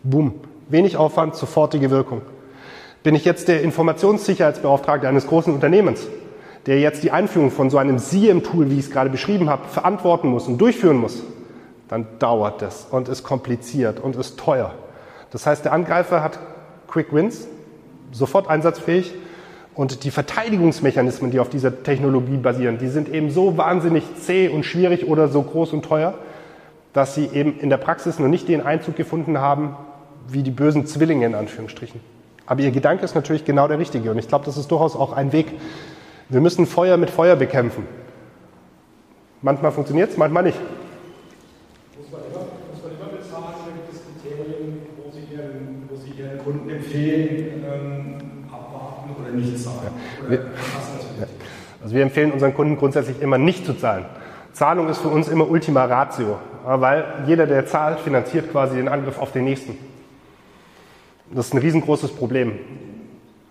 Boom. Wenig Aufwand, sofortige Wirkung. Bin ich jetzt der Informationssicherheitsbeauftragte eines großen Unternehmens, der jetzt die Einführung von so einem SIEM-Tool, wie ich es gerade beschrieben habe, verantworten muss und durchführen muss, dann dauert das und ist kompliziert und ist teuer. Das heißt, der Angreifer hat Quick Wins, sofort einsatzfähig, und die Verteidigungsmechanismen, die auf dieser Technologie basieren, die sind eben so wahnsinnig zäh und schwierig oder so groß und teuer, dass sie eben in der Praxis noch nicht den Einzug gefunden haben, wie die bösen Zwillinge in Anführungsstrichen. Aber ihr Gedanke ist natürlich genau der richtige und ich glaube, das ist durchaus auch ein Weg. Wir müssen Feuer mit Feuer bekämpfen. Manchmal funktioniert es, manchmal nicht. Muss man immer, muss man immer bezahlen, da gibt es Kriterien, wo Sie Ihren, wo Sie Ihren Kunden empfehlen, ähm, oder nicht zahlen? Oder. Also wir empfehlen unseren Kunden grundsätzlich immer nicht zu zahlen. Zahlung ist für uns immer Ultima Ratio, weil jeder, der zahlt, finanziert quasi den Angriff auf den nächsten. Das ist ein riesengroßes Problem.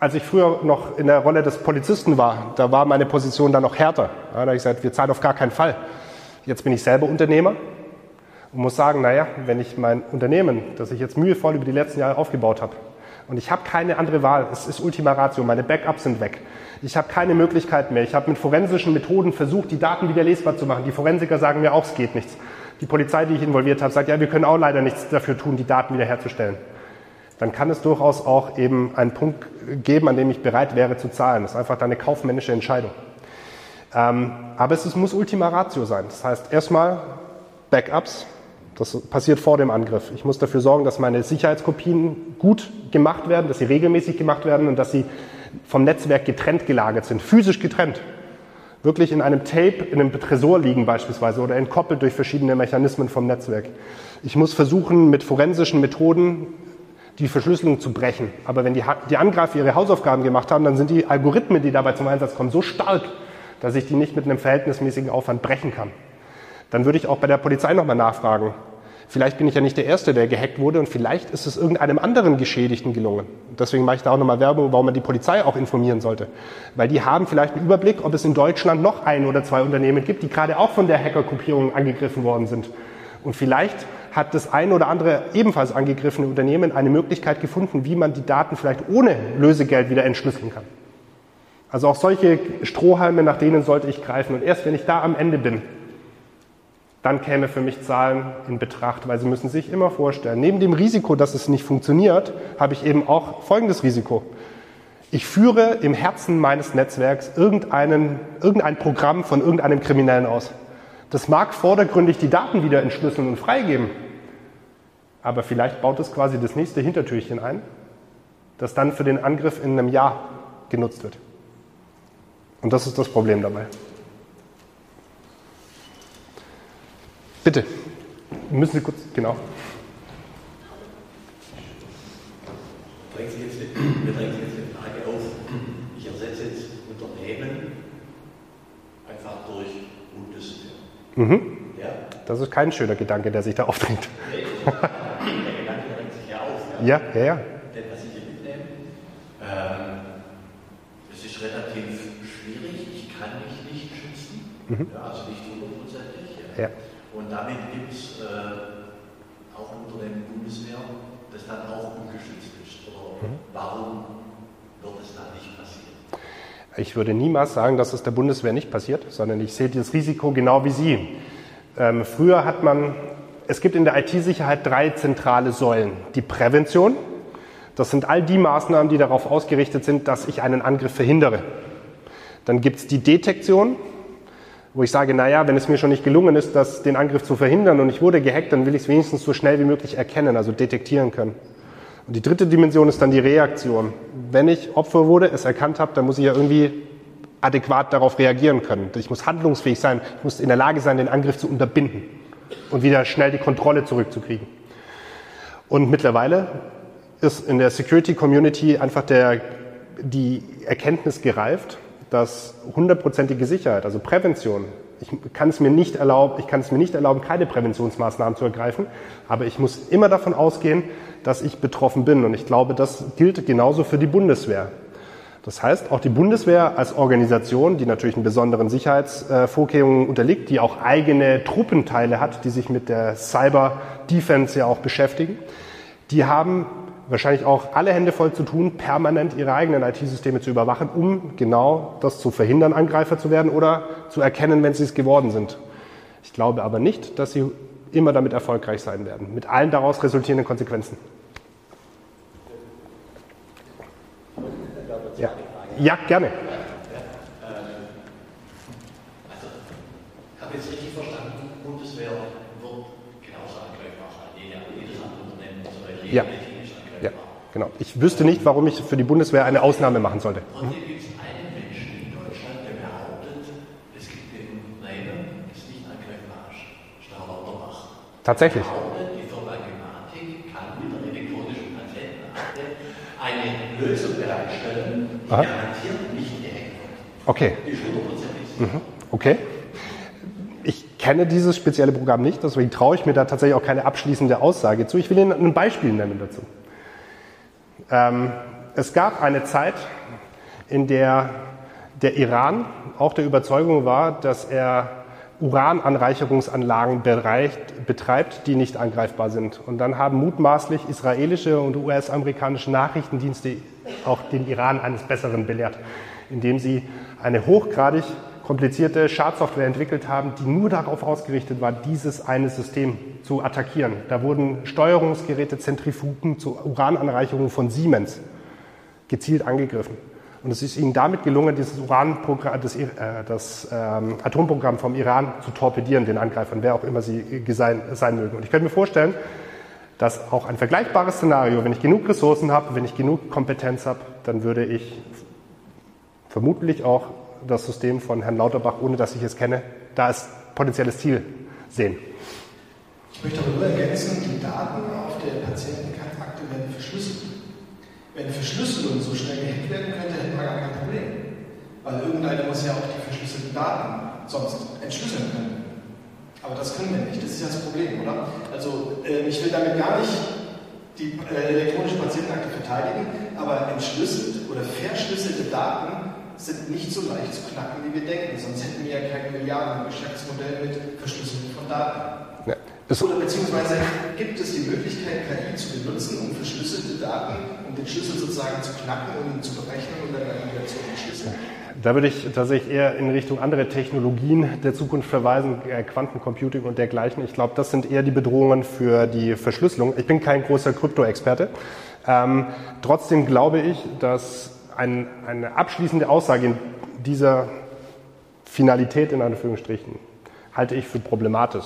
Als ich früher noch in der Rolle des Polizisten war, da war meine Position dann noch härter. da habe ich gesagt, wir zahlen auf gar keinen Fall. Jetzt bin ich selber Unternehmer und muss sagen, naja, wenn ich mein Unternehmen, das ich jetzt mühevoll über die letzten Jahre aufgebaut habe, und ich habe keine andere Wahl. Es ist Ultima Ratio. Meine Backups sind weg. Ich habe keine Möglichkeit mehr. Ich habe mit forensischen Methoden versucht, die Daten wieder lesbar zu machen. Die Forensiker sagen mir auch, es geht nichts. Die Polizei, die ich involviert habe, sagt, ja, wir können auch leider nichts dafür tun, die Daten wiederherzustellen. Dann kann es durchaus auch eben einen Punkt geben, an dem ich bereit wäre zu zahlen. Das ist einfach eine kaufmännische Entscheidung. Ähm, aber es muss Ultima Ratio sein. Das heißt, erstmal Backups, das passiert vor dem Angriff. Ich muss dafür sorgen, dass meine Sicherheitskopien gut gemacht werden, dass sie regelmäßig gemacht werden und dass sie vom Netzwerk getrennt gelagert sind, physisch getrennt. Wirklich in einem Tape, in einem Tresor liegen beispielsweise oder entkoppelt durch verschiedene Mechanismen vom Netzwerk. Ich muss versuchen, mit forensischen Methoden die Verschlüsselung zu brechen. Aber wenn die, die Angreifer ihre Hausaufgaben gemacht haben, dann sind die Algorithmen, die dabei zum Einsatz kommen, so stark, dass ich die nicht mit einem verhältnismäßigen Aufwand brechen kann. Dann würde ich auch bei der Polizei nochmal nachfragen. Vielleicht bin ich ja nicht der Erste, der gehackt wurde und vielleicht ist es irgendeinem anderen Geschädigten gelungen. Deswegen mache ich da auch nochmal Werbung, warum man die Polizei auch informieren sollte. Weil die haben vielleicht einen Überblick, ob es in Deutschland noch ein oder zwei Unternehmen gibt, die gerade auch von der Hackergruppierung angegriffen worden sind. Und vielleicht hat das ein oder andere ebenfalls angegriffene Unternehmen eine Möglichkeit gefunden, wie man die Daten vielleicht ohne Lösegeld wieder entschlüsseln kann. Also auch solche Strohhalme, nach denen sollte ich greifen. Und erst wenn ich da am Ende bin, dann käme für mich Zahlen in Betracht, weil Sie müssen sich immer vorstellen, neben dem Risiko, dass es nicht funktioniert, habe ich eben auch folgendes Risiko. Ich führe im Herzen meines Netzwerks irgendeinen, irgendein Programm von irgendeinem Kriminellen aus. Das mag vordergründig die Daten wieder entschlüsseln und freigeben, aber vielleicht baut es quasi das nächste Hintertürchen ein, das dann für den Angriff in einem Jahr genutzt wird. Und das ist das Problem dabei. Bitte. Müssen Sie kurz, genau. Drängt sich jetzt, mir drängt sich jetzt eine Frage auf. Ich ersetze jetzt Unternehmen einfach durch Bundeswehr. Mhm. Ja? Das ist kein schöner Gedanke, der sich da aufdringt. Nee, der Gedanke drängt sich ja auf. Ja, ja, ja. Denn was ich hier mitnehme, ähm, es ist relativ schwierig. Ich kann mich nicht schützen. Mhm. Ja, also nicht hundertprozentig. Ja. ja. Und damit gibt es äh, auch unter dem Bundeswehr, das dann auch ungeschützt ist. Oder mhm. warum wird es da nicht passieren? Ich würde niemals sagen, dass es der Bundeswehr nicht passiert, sondern ich sehe das Risiko genau wie Sie. Ähm, früher hat man, es gibt in der IT-Sicherheit drei zentrale Säulen. Die Prävention, das sind all die Maßnahmen, die darauf ausgerichtet sind, dass ich einen Angriff verhindere. Dann gibt es die Detektion, wo ich sage, naja, wenn es mir schon nicht gelungen ist, das, den Angriff zu verhindern und ich wurde gehackt, dann will ich es wenigstens so schnell wie möglich erkennen, also detektieren können. Und die dritte Dimension ist dann die Reaktion. Wenn ich Opfer wurde, es erkannt habe, dann muss ich ja irgendwie adäquat darauf reagieren können. Ich muss handlungsfähig sein, ich muss in der Lage sein, den Angriff zu unterbinden und wieder schnell die Kontrolle zurückzukriegen. Und mittlerweile ist in der Security Community einfach der, die Erkenntnis gereift, dass hundertprozentige Sicherheit, also Prävention, ich kann es mir nicht erlauben, ich kann es mir nicht erlauben, keine Präventionsmaßnahmen zu ergreifen, aber ich muss immer davon ausgehen, dass ich betroffen bin. Und ich glaube, das gilt genauso für die Bundeswehr. Das heißt, auch die Bundeswehr als Organisation, die natürlich einen besonderen Sicherheitsvorkehrungen unterliegt, die auch eigene Truppenteile hat, die sich mit der Cyber Defense ja auch beschäftigen, die haben wahrscheinlich auch alle Hände voll zu tun, permanent ihre eigenen IT-Systeme zu überwachen, um genau das zu verhindern, Angreifer zu werden oder zu erkennen, wenn sie es geworden sind. Ich glaube aber nicht, dass sie immer damit erfolgreich sein werden, mit allen daraus resultierenden Konsequenzen. Ja, ja gerne. Also, genau. Ich wüsste nicht, warum ich für die Bundeswehr eine Ausnahme machen sollte. Und hier gibt es einen Menschen in Deutschland, der behauptet, es gibt ein Unternehmen, das nicht angreifbar ist. Stahl Lauterbach. Tatsächlich. Behauptet, die Firma Gematik kann mit der elektronischen Patentenakte eine Lösung bereitstellen, die Aha. garantiert nicht gehackt wird. Okay. Die ist hundertprozentig. Mhm. Okay. Ich kenne dieses spezielle Programm nicht, deswegen traue ich mir da tatsächlich auch keine abschließende Aussage zu. Ich will Ihnen ein Beispiel nennen dazu. Ähm, es gab eine Zeit, in der der Iran auch der Überzeugung war, dass er Urananreicherungsanlagen betreibt, die nicht angreifbar sind. Und dann haben mutmaßlich israelische und US-amerikanische Nachrichtendienste auch den Iran eines Besseren belehrt, indem sie eine hochgradig komplizierte Schadsoftware entwickelt haben, die nur darauf ausgerichtet war, dieses eine System zu attackieren. Da wurden Steuerungsgeräte, Zentrifugen zur Urananreicherung von Siemens gezielt angegriffen. Und es ist ihnen damit gelungen, dieses Uranprogramm, das, äh, das ähm, Atomprogramm vom Iran zu torpedieren, den Angreifern, wer auch immer sie sein, sein mögen. Und ich könnte mir vorstellen, dass auch ein vergleichbares Szenario, wenn ich genug Ressourcen habe, wenn ich genug Kompetenz habe, dann würde ich vermutlich auch das System von Herrn Lauterbach, ohne dass ich es kenne, da als potenzielles Ziel sehen. Ich möchte aber nur ergänzen, die Daten auf der Patientenakte werden verschlüsselt. Wenn Verschlüsselung so schnell gehackt werden könnte, hätten wir gar kein Problem. Weil irgendeiner muss ja auch die verschlüsselten Daten sonst entschlüsseln können. Aber das können wir nicht, das ist ja das Problem, oder? Also äh, ich will damit gar nicht die äh, elektronische Patientenakte verteidigen, aber entschlüsselt oder verschlüsselte Daten sind nicht so leicht zu knacken, wie wir denken. Sonst hätten wir ja kein Milliarden-Geschäftsmodell mit Verschlüsselung von Daten. Ja. Oder beziehungsweise gibt es die Möglichkeit, KI zu benutzen, um verschlüsselte Daten, um den Schlüssel sozusagen zu knacken und ihn zu berechnen und dann wieder zu entschlüsseln? Da würde ich tatsächlich eher in Richtung andere Technologien der Zukunft verweisen, äh, Quantencomputing und dergleichen. Ich glaube, das sind eher die Bedrohungen für die Verschlüsselung. Ich bin kein großer Krypto-Experte. Ähm, trotzdem glaube ich, dass ein, eine abschließende Aussage in dieser Finalität in Anführungsstrichen halte ich für problematisch,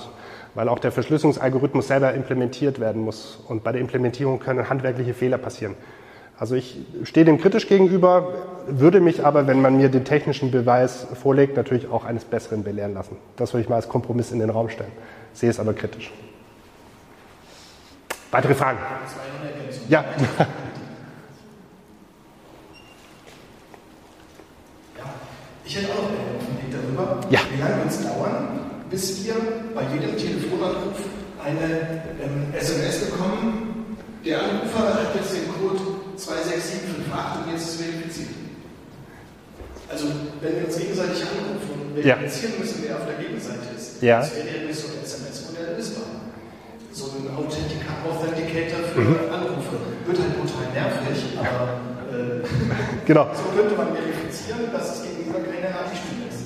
weil auch der Verschlüsselungsalgorithmus selber implementiert werden muss und bei der Implementierung können handwerkliche Fehler passieren. Also ich stehe dem kritisch gegenüber, würde mich aber, wenn man mir den technischen Beweis vorlegt, natürlich auch eines Besseren belehren lassen. Das würde ich mal als Kompromiss in den Raum stellen. Sehe es aber kritisch. Weitere Fragen? Ja. Ich hätte auch noch einen Blick darüber, Ja. wie lange wird es dauern, bis wir bei jedem Telefonanruf eine ähm, SMS bekommen, der Anrufer hat jetzt den Code 26758 und jetzt ist verifiziert. Also, wenn wir uns gegenseitig anrufen und Ja. verifizieren müssen, wer auf der Gegenseite ist, Ja. das wäre ja nicht so ein SMS-Modell lösbar. So ein Authentica Authenticator für Mhm. Anrufe wird halt total nervig, aber äh, Genau. so könnte man verifizieren, dass es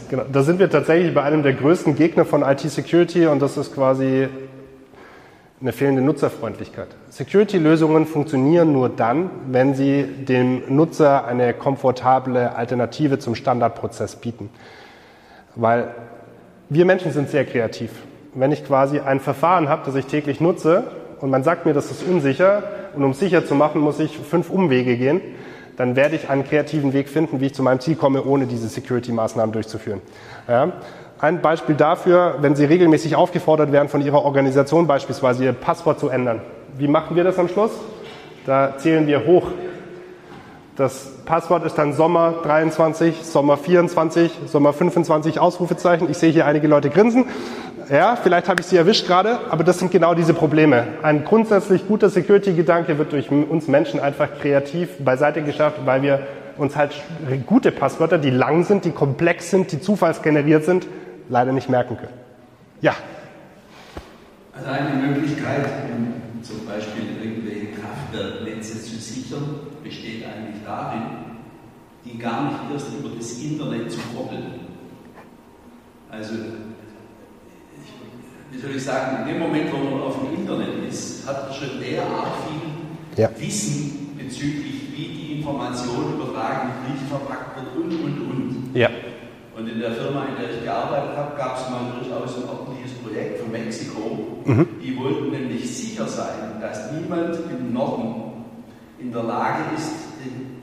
Genau, da sind wir tatsächlich bei einem der größten Gegner von IT-Security und das ist quasi eine fehlende Nutzerfreundlichkeit. Security-Lösungen funktionieren nur dann, wenn sie dem Nutzer eine komfortable Alternative zum Standardprozess bieten. Weil wir Menschen sind sehr kreativ. Wenn ich quasi ein Verfahren habe, das ich täglich nutze und man sagt mir, das ist unsicher und um sicher zu machen, muss ich fünf Umwege gehen, dann werde ich einen kreativen Weg finden, wie ich zu meinem Ziel komme, ohne diese Security-Maßnahmen durchzuführen. Ja? Ein Beispiel dafür, wenn Sie regelmäßig aufgefordert werden, von Ihrer Organisation beispielsweise Ihr Passwort zu ändern. Wie machen wir das am Schluss? Da zählen wir hoch. Das Passwort ist dann Sommer 23, Sommer 24, Sommer 25 Ausrufezeichen. Ich sehe hier einige Leute grinsen. Ja, vielleicht habe ich Sie erwischt gerade, aber das sind genau diese Probleme. Ein grundsätzlich guter Security-Gedanke wird durch uns Menschen einfach kreativ beiseite geschafft, weil wir uns halt gute Passwörter, die lang sind, die komplex sind, die zufallsgeneriert sind, leider nicht merken können. Ja. Also eine Möglichkeit, um zum Beispiel irgendwelche Kraftwerknetze zu sichern, besteht eigentlich darin, die gar nicht erst über das Internet zu koppeln. Also, wie soll ich sagen, in dem Moment, wo man auf dem Internet ist, hat man schon derart viel ja. Wissen bezüglich, wie die Information übertragen, nicht verpackt wird und, und, und. Ja. Und in der Firma, in der ich gearbeitet habe, gab es mal durchaus ein ordentliches Projekt von Mexiko. Mhm. Die wollten nämlich sicher sein, dass niemand im Norden in der Lage ist,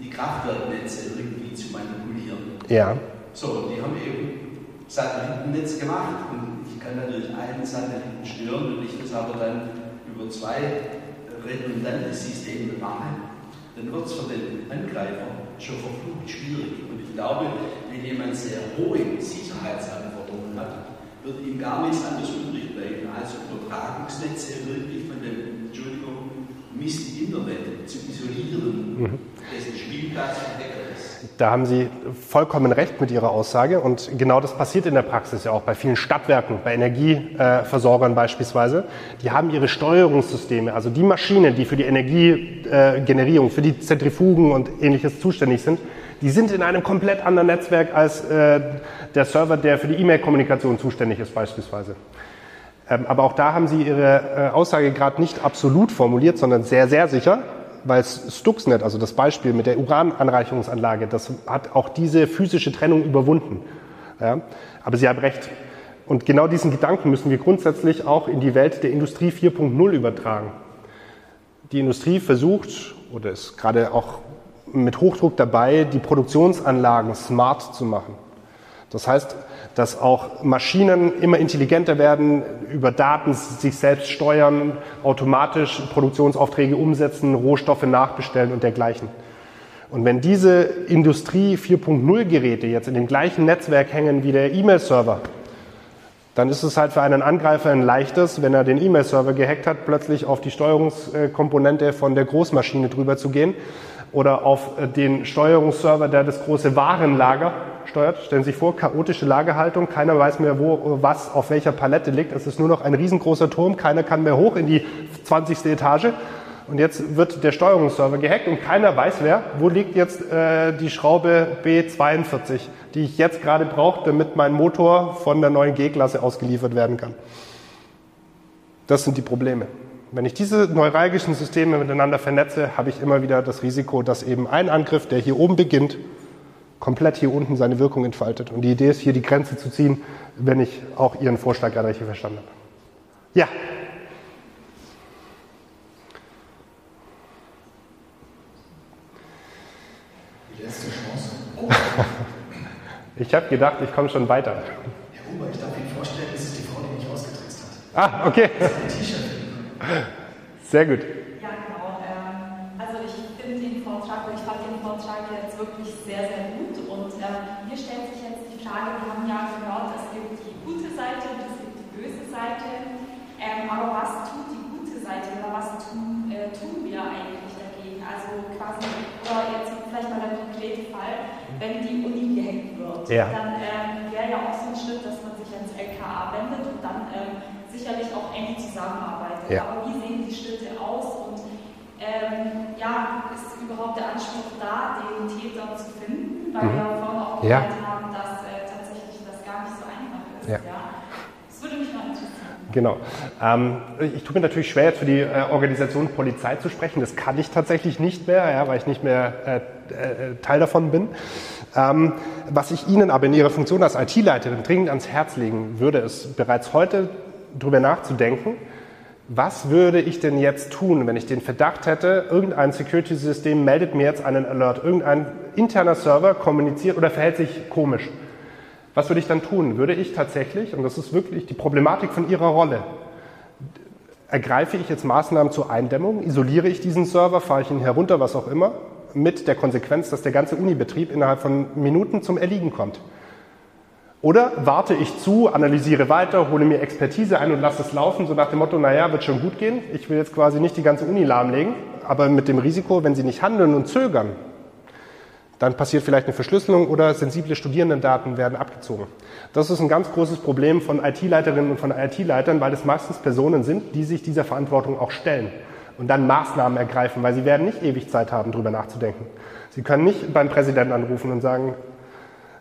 die Kraftwerknetze irgendwie zu manipulieren. Ja. So, die haben eben Satellitennetz gemacht und kann natürlich einen Satelliten stören und ich das aber dann über zwei redundante Systeme mache, dann wird es für den Angreifer schon verflucht schwierig. Und ich glaube, wenn jemand sehr hohe Sicherheitsanforderungen hat, wird ihm gar nichts anderes übrig bleiben, als Übertragungsnetze wirklich von dem, Entschuldigung, Mist Internet zu isolieren, mhm. dessen Spielplatz ist. Da haben Sie vollkommen recht mit Ihrer Aussage und genau das passiert in der Praxis ja auch bei vielen Stadtwerken, bei Energieversorgern beispielsweise. Die haben ihre Steuerungssysteme, also die Maschinen, die für die Energiegenerierung, für die Zentrifugen und ähnliches zuständig sind, die sind in einem komplett anderen Netzwerk als äh, der Server, der für die E-Mail-Kommunikation zuständig ist beispielsweise. Ähm, aber auch da haben Sie Ihre äh, Aussage gerade nicht absolut formuliert, sondern sehr, sehr sicher, weil Stuxnet, also das Beispiel mit der Urananreicherungsanlage, das hat auch diese physische Trennung überwunden. Ja? Aber Sie haben recht. Und genau diesen Gedanken müssen wir grundsätzlich auch in die Welt der Industrie 4.0 übertragen. Die Industrie versucht oder ist gerade auch mit Hochdruck dabei, die Produktionsanlagen smart zu machen. Das heißt, dass auch Maschinen immer intelligenter werden, über Daten sich selbst steuern, automatisch Produktionsaufträge umsetzen, Rohstoffe nachbestellen und dergleichen. Und wenn diese Industrie 4.0 Geräte jetzt in dem gleichen Netzwerk hängen wie der E-Mail-Server, dann ist es halt für einen Angreifer ein leichtes, wenn er den E-Mail-Server gehackt hat, plötzlich auf die Steuerungskomponente von der Großmaschine drüber zu gehen oder auf den Steuerungsserver, der das große Warenlager steuert. Stellen Sie sich vor, chaotische Lagerhaltung, keiner weiß mehr, wo was auf welcher Palette liegt. Es ist nur noch ein riesengroßer Turm, keiner kann mehr hoch in die 20. Etage. Und jetzt wird der Steuerungsserver gehackt und keiner weiß wer, wo liegt jetzt äh, die Schraube B42, die ich jetzt gerade brauche, damit mein Motor von der neuen G-Klasse ausgeliefert werden kann. Das sind die Probleme. Wenn ich diese neuralgischen Systeme miteinander vernetze, habe ich immer wieder das Risiko, dass eben ein Angriff, der hier oben beginnt, komplett hier unten seine Wirkung entfaltet. Und die Idee ist, hier die Grenze zu ziehen, wenn ich auch Ihren Vorschlag gerade richtig verstanden habe. Ja. Die letzte Chance. Oh. ich habe gedacht, ich komme schon weiter. Herr Huber, ich darf Ihnen vorstellen, das ist die Frau, die mich ausgetrickst hat. Ah, okay. Sehr gut. Aber was tut die gute Seite oder was tun, äh, tun wir eigentlich dagegen? Also quasi, oder jetzt vielleicht mal der konkrete Fall, wenn die Uni gehackt wird, ja. dann ähm, wäre ja auch so ein Schritt, dass man sich ans LKA wendet und dann ähm, sicherlich auch eng zusammenarbeitet. Ja. Aber wie sehen die Schritte aus und ähm, ja, ist überhaupt der Anspruch da, den Täter zu finden? Weil mhm. wir vorhin auch gehört ja. haben, dass äh, tatsächlich das Ja. Das würde mich mal interessieren. Genau. Ähm, ich tue mir natürlich schwer, jetzt für die äh, Organisation Polizei zu sprechen. Das kann ich tatsächlich nicht mehr, ja, weil ich nicht mehr äh, äh, Teil davon bin. Ähm, was ich Ihnen aber in Ihrer Funktion als IT-Leiterin dringend ans Herz legen würde, ist bereits heute darüber nachzudenken, was würde ich denn jetzt tun, wenn ich den Verdacht hätte, irgendein Security-System meldet mir jetzt einen Alert, irgendein interner Server kommuniziert oder verhält sich komisch. Was würde ich dann tun? Würde ich tatsächlich, und das ist wirklich die Problematik von Ihrer Rolle, ergreife ich jetzt Maßnahmen zur Eindämmung, isoliere ich diesen Server, fahre ich ihn herunter, was auch immer, mit der Konsequenz, dass der ganze Unibetrieb innerhalb von Minuten zum Erliegen kommt. Oder warte ich zu, analysiere weiter, hole mir Expertise ein und lasse es laufen, so nach dem Motto, naja, wird schon gut gehen. Ich will jetzt quasi nicht die ganze Uni lahmlegen, aber mit dem Risiko, wenn Sie nicht handeln und zögern, dann passiert vielleicht eine Verschlüsselung oder sensible Studierendendaten werden abgezogen. Das ist ein ganz großes Problem von IT-Leiterinnen und von IT-Leitern, weil es meistens Personen sind, die sich dieser Verantwortung auch stellen und dann Maßnahmen ergreifen, weil sie werden nicht ewig Zeit haben, darüber nachzudenken. Sie können nicht beim Präsidenten anrufen und sagen,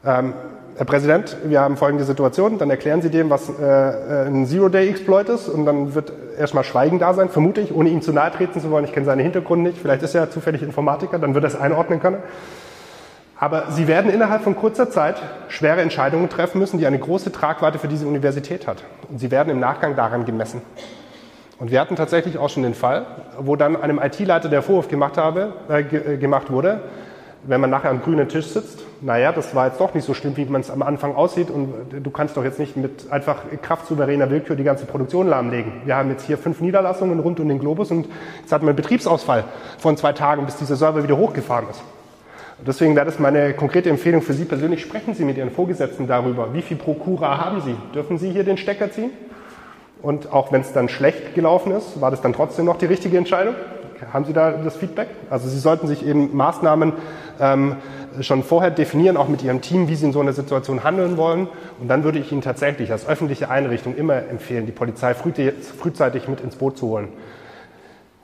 ähm, Herr Präsident, wir haben folgende Situation, dann erklären Sie dem, was äh, äh ein Zero-Day-Exploit ist und dann wird erstmal Schweigen da sein, vermute ich, ohne ihm zu nahe treten zu wollen. Ich kenne seine Hintergründe nicht, vielleicht ist er zufällig Informatiker, dann wird er es einordnen können. Aber Sie werden innerhalb von kurzer Zeit schwere Entscheidungen treffen müssen, die eine große Tragweite für diese Universität hat. Und sie werden im Nachgang daran gemessen. Und wir hatten tatsächlich auch schon den Fall, wo dann einem IT-Leiter der Vorwurf gemacht, habe, äh, äh, gemacht wurde, wenn man nachher am grünen Tisch sitzt, naja, das war jetzt doch nicht so schlimm, wie man es am Anfang aussieht und du kannst doch jetzt nicht mit einfach kraftsouveräner Willkür die ganze Produktion lahmlegen. Wir haben jetzt hier fünf Niederlassungen rund um den Globus und jetzt hatten wir einen Betriebsausfall von zwei Tagen, bis dieser Server wieder hochgefahren ist. Deswegen wäre das meine konkrete Empfehlung für Sie persönlich. Sprechen Sie mit Ihren Vorgesetzten darüber. Wie viel Prokura haben Sie? Dürfen Sie hier den Stecker ziehen? Und auch wenn es dann schlecht gelaufen ist, war das dann trotzdem noch die richtige Entscheidung? Haben Sie da das Feedback? Also Sie sollten sich eben Maßnahmen ähm, schon vorher definieren, auch mit Ihrem Team, wie Sie in so einer Situation handeln wollen. Und dann würde ich Ihnen tatsächlich als öffentliche Einrichtung immer empfehlen, die Polizei frühzeitig mit ins Boot zu holen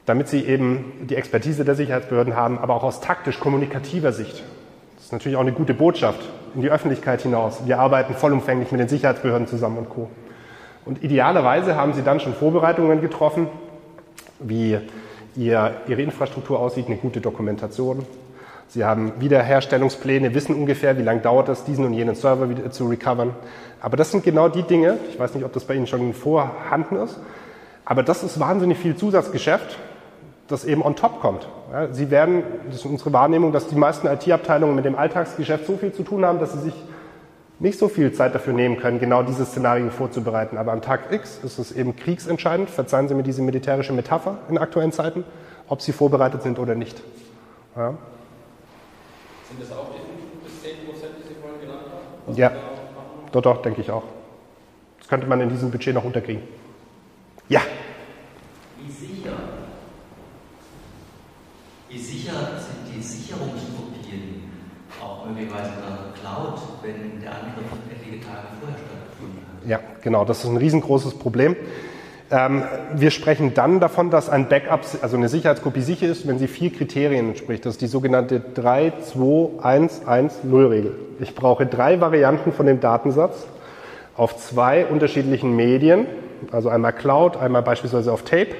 damit sie eben die Expertise der Sicherheitsbehörden haben, aber auch aus taktisch-kommunikativer Sicht. Das ist natürlich auch eine gute Botschaft in die Öffentlichkeit hinaus. Wir arbeiten vollumfänglich mit den Sicherheitsbehörden zusammen und Co. Und idealerweise haben sie dann schon Vorbereitungen getroffen, wie ihr, ihre Infrastruktur aussieht, eine gute Dokumentation. Sie haben Wiederherstellungspläne, wissen ungefähr, wie lange dauert es, diesen und jenen Server wieder zu recovern. Aber das sind genau die Dinge, ich weiß nicht, ob das bei Ihnen schon vorhanden ist, aber das ist wahnsinnig viel Zusatzgeschäft, das eben on top kommt. Sie werden, das ist unsere Wahrnehmung, dass die meisten IT-Abteilungen mit dem Alltagsgeschäft so viel zu tun haben, dass sie sich nicht so viel Zeit dafür nehmen können, genau dieses Szenario vorzubereiten. Aber am Tag X ist es eben kriegsentscheidend, verzeihen Sie mir diese militärische Metapher in aktuellen Zeiten, ob Sie vorbereitet sind oder nicht. Ja. Sind das auch die 5 bis 10 Prozent, die Sie vorhin genannt haben? ja, doch, doch, denke ich auch. Das könnte man in diesem Budget noch unterkriegen. Ja. Wie sicher sind die Sicherungskopien auch möglicherweise in der Cloud, wenn der Angriff etliche Tage vorher stattgefunden hat? Ja, genau, das ist ein riesengroßes Problem. Ähm, wir sprechen dann davon, dass ein Backup, also eine Sicherheitskopie sicher ist, wenn sie vier Kriterien entspricht. Das ist die sogenannte 3-2-1-1-0-Regel. Ich brauche drei Varianten von dem Datensatz auf zwei unterschiedlichen Medien, also einmal Cloud, einmal beispielsweise auf Tape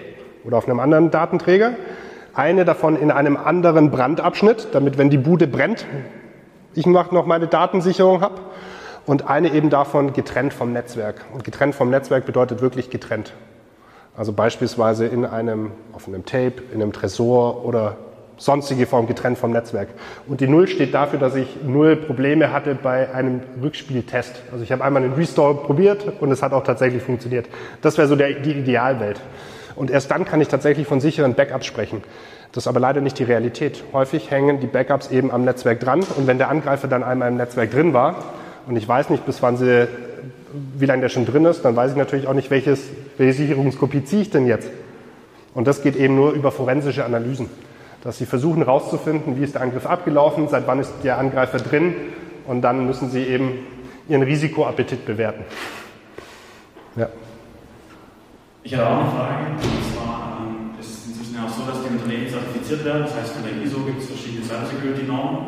oder auf einem anderen Datenträger eine davon in einem anderen Brandabschnitt, damit wenn die Bude brennt, ich noch meine Datensicherung habe und eine eben davon getrennt vom Netzwerk. Und getrennt vom Netzwerk bedeutet wirklich getrennt. Also beispielsweise in einem, auf einem Tape, in einem Tresor oder sonstige Form getrennt vom Netzwerk. Und die Null steht dafür, dass ich null Probleme hatte bei einem Rückspieltest. Also ich habe einmal einen Restore probiert und es hat auch tatsächlich funktioniert. Das wäre so der, die Idealwelt. Und erst dann kann ich tatsächlich von sicheren Backups sprechen. Das ist aber leider nicht die Realität. Häufig hängen die Backups eben am Netzwerk dran. Und wenn der Angreifer dann einmal im Netzwerk drin war und ich weiß nicht, bis wann sie, wie lange der schon drin ist, dann weiß ich natürlich auch nicht, welches, welche Sicherungskopie ziehe ich denn jetzt. Und das geht eben nur über forensische Analysen. Dass sie versuchen herauszufinden, wie ist der Angriff abgelaufen, seit wann ist der Angreifer drin und dann müssen sie eben ihren Risikoappetit bewerten. Ja. Ich habe auch eine Frage, zwar ähm, ist es inzwischen auch so, dass die Unternehmen zertifiziert werden. Das heißt, von der ISO gibt es verschiedene Cybersecurity-Normen.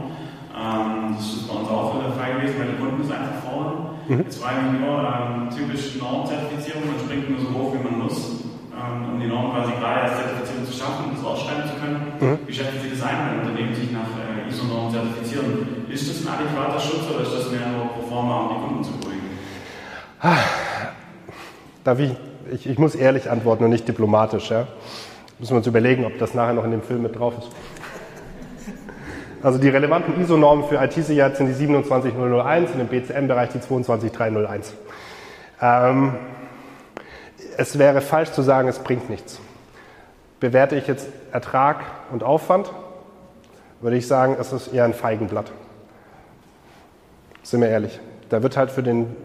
Ähm, das ist bei uns auch der Fall gewesen, weil die Kunden es einfach fordern. Mhm. Jetzt frage ich mich nur, ähm, typisch Normzertifizierung, man springt nur so hoch, wie man muss, ähm, um die Norm quasi gerade als Zertifizierung zu schaffen und das ausschreiben zu können. Mhm. Wie schätzen Sie das ein, wenn Unternehmen sich nach äh, ISO-Normen zertifizieren? Ist das ein adäquater Schutz oder ist das mehr nur pro forma, um die Kunden zu beruhigen? Ah, darf ich, ich, ich muss ehrlich antworten und nicht diplomatisch. Ja? Müssen wir uns überlegen, ob das nachher noch in dem Film mit drauf ist. Also die relevanten ISO-Normen für IT-Sicherheit sind die 27001 und im BCM-Bereich die 22301. Ähm, es wäre falsch zu sagen, es bringt nichts. Bewerte ich jetzt Ertrag und Aufwand, würde ich sagen, es ist eher ein Feigenblatt. Sind wir ehrlich. Da wird halt für den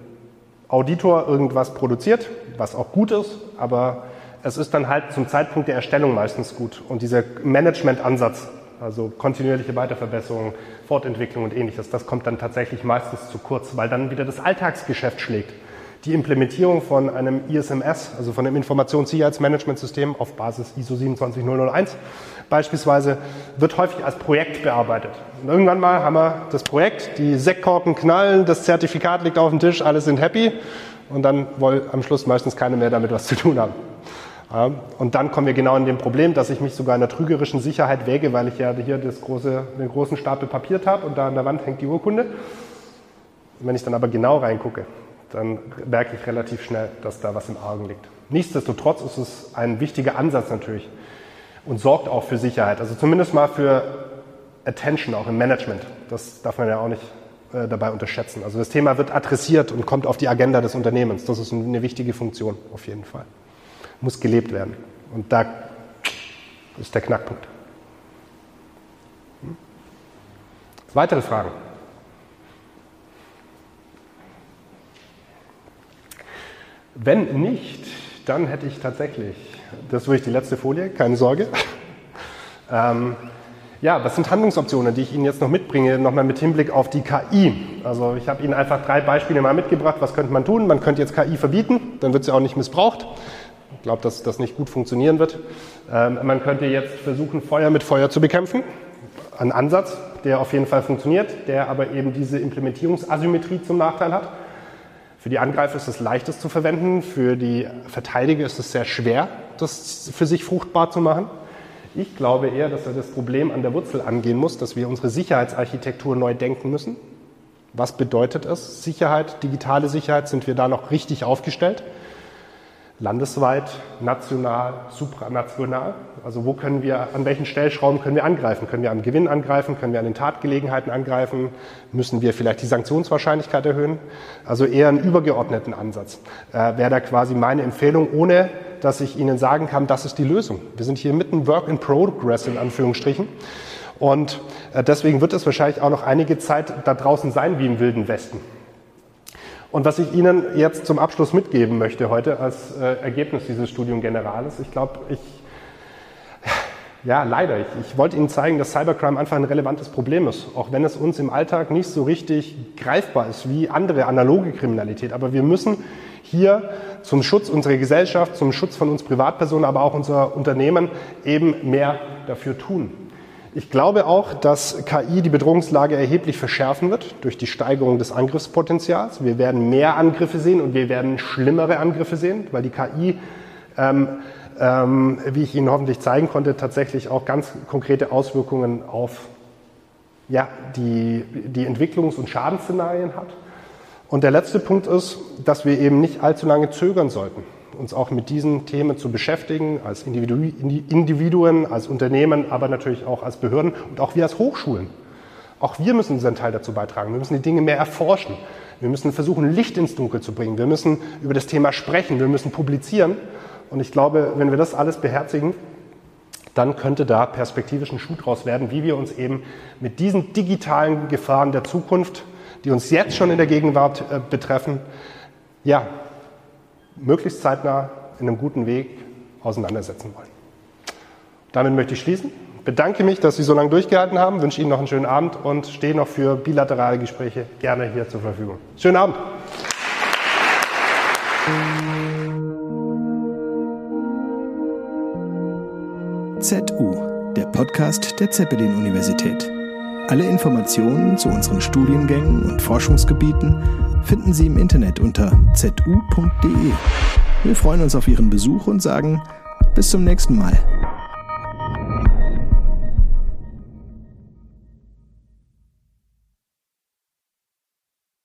Auditor irgendwas produziert, was auch gut ist, aber es ist dann halt zum Zeitpunkt der Erstellung meistens gut. Und dieser Management-Ansatz, also kontinuierliche Weiterverbesserung, Fortentwicklung und ähnliches, das kommt dann tatsächlich meistens zu kurz, weil dann wieder das Alltagsgeschäft schlägt. Die Implementierung von einem ISMS, also von einem Informationssicherheitsmanagementsystem auf Basis ISO 27001 beispielsweise, wird häufig als Projekt bearbeitet. Und irgendwann mal haben wir das Projekt, die Sektkorken knallen, das Zertifikat liegt auf dem Tisch, alle sind happy und dann wollen am Schluss meistens keine mehr damit was zu tun haben. Und dann kommen wir genau in dem Problem, dass ich mich sogar in der trügerischen Sicherheit wäge, weil ich ja hier große, den großen Stapel Papier habe und da an der Wand hängt die Urkunde. Und wenn ich dann aber genau reingucke, dann merke ich relativ schnell, dass da was im Argen liegt. Nichtsdestotrotz ist es ein wichtiger Ansatz natürlich und sorgt auch für Sicherheit. Also zumindest mal für Attention auch im Management. Das darf man ja auch nicht äh, dabei unterschätzen. Also das Thema wird adressiert und kommt auf die Agenda des Unternehmens. Das ist eine wichtige Funktion auf jeden Fall muss gelebt werden. Und da ist der Knackpunkt. Hm? Weitere Fragen? Wenn nicht, dann hätte ich tatsächlich, das ist wirklich die letzte Folie, keine Sorge. Ähm, ja, was sind Handlungsoptionen, die ich Ihnen jetzt noch mitbringe, nochmal mit Hinblick auf die KI? Also ich habe Ihnen einfach drei Beispiele mal mitgebracht, was könnte man tun? Man könnte jetzt KI verbieten, dann wird sie auch nicht missbraucht. Glaube, dass das nicht gut funktionieren wird. Ähm, man könnte jetzt versuchen, Feuer mit Feuer zu bekämpfen. Ein Ansatz, der auf jeden Fall funktioniert, der aber eben diese Implementierungsasymmetrie zum Nachteil hat. Für die Angreifer ist es leichtes zu verwenden, für die Verteidiger ist es sehr schwer, das für sich fruchtbar zu machen. Ich glaube eher, dass er das Problem an der Wurzel angehen muss, dass wir unsere Sicherheitsarchitektur neu denken müssen. Was bedeutet es? Sicherheit, digitale Sicherheit, sind wir da noch richtig aufgestellt? Landesweit, national, supranational. Also wo können wir, an welchen Stellschrauben können wir angreifen? Können wir am Gewinn angreifen? Können wir an den Tatgelegenheiten angreifen? Müssen wir vielleicht die Sanktionswahrscheinlichkeit erhöhen? Also eher einen übergeordneten Ansatz. Äh, Wäre da quasi meine Empfehlung, ohne dass ich Ihnen sagen kann, das ist die Lösung. Wir sind hier mitten Work in Progress in Anführungsstrichen. Und äh, deswegen wird es wahrscheinlich auch noch einige Zeit da draußen sein wie im Wilden Westen. Und was ich Ihnen jetzt zum Abschluss mitgeben möchte heute als äh, Ergebnis dieses Studium Generales, ich glaube, ich, ja, leider, ich, ich wollte Ihnen zeigen, dass Cybercrime einfach ein relevantes Problem ist, auch wenn es uns im Alltag nicht so richtig greifbar ist wie andere analoge Kriminalität. Aber wir müssen hier zum Schutz unserer Gesellschaft, zum Schutz von uns Privatpersonen, aber auch unserer Unternehmen eben mehr dafür tun. Ich glaube auch, dass KI die Bedrohungslage erheblich verschärfen wird durch die Steigerung des Angriffspotenzials. Wir werden mehr Angriffe sehen und wir werden schlimmere Angriffe sehen, weil die KI, ähm, ähm, wie ich Ihnen hoffentlich zeigen konnte, tatsächlich auch ganz konkrete Auswirkungen auf ja, die, die Entwicklungs- und Schadensszenarien hat. Und der letzte Punkt ist, dass wir eben nicht allzu lange zögern sollten uns auch mit diesen Themen zu beschäftigen, als Individuen, als Unternehmen, aber natürlich auch als Behörden und auch wir als Hochschulen. Auch wir müssen unseren Teil dazu beitragen. Wir müssen die Dinge mehr erforschen. Wir müssen versuchen, Licht ins Dunkel zu bringen. Wir müssen über das Thema sprechen. Wir müssen publizieren. Und ich glaube, wenn wir das alles beherzigen, dann könnte da perspektivisch ein Schuh draus werden, wie wir uns eben mit diesen digitalen Gefahren der Zukunft, die uns jetzt schon in der Gegenwart äh, betreffen, ja, möglichst zeitnah in einem guten Weg auseinandersetzen wollen. Damit möchte ich schließen. Bedanke mich, dass Sie so lange durchgehalten haben, wünsche Ihnen noch einen schönen Abend und stehe noch für bilaterale Gespräche gerne hier zur Verfügung. Schönen Abend. ZU, der Podcast der Zeppelin-Universität. Alle Informationen zu unseren Studiengängen und Forschungsgebieten finden Sie im Internet unter zu.de. Wir freuen uns auf Ihren Besuch und sagen bis zum nächsten Mal.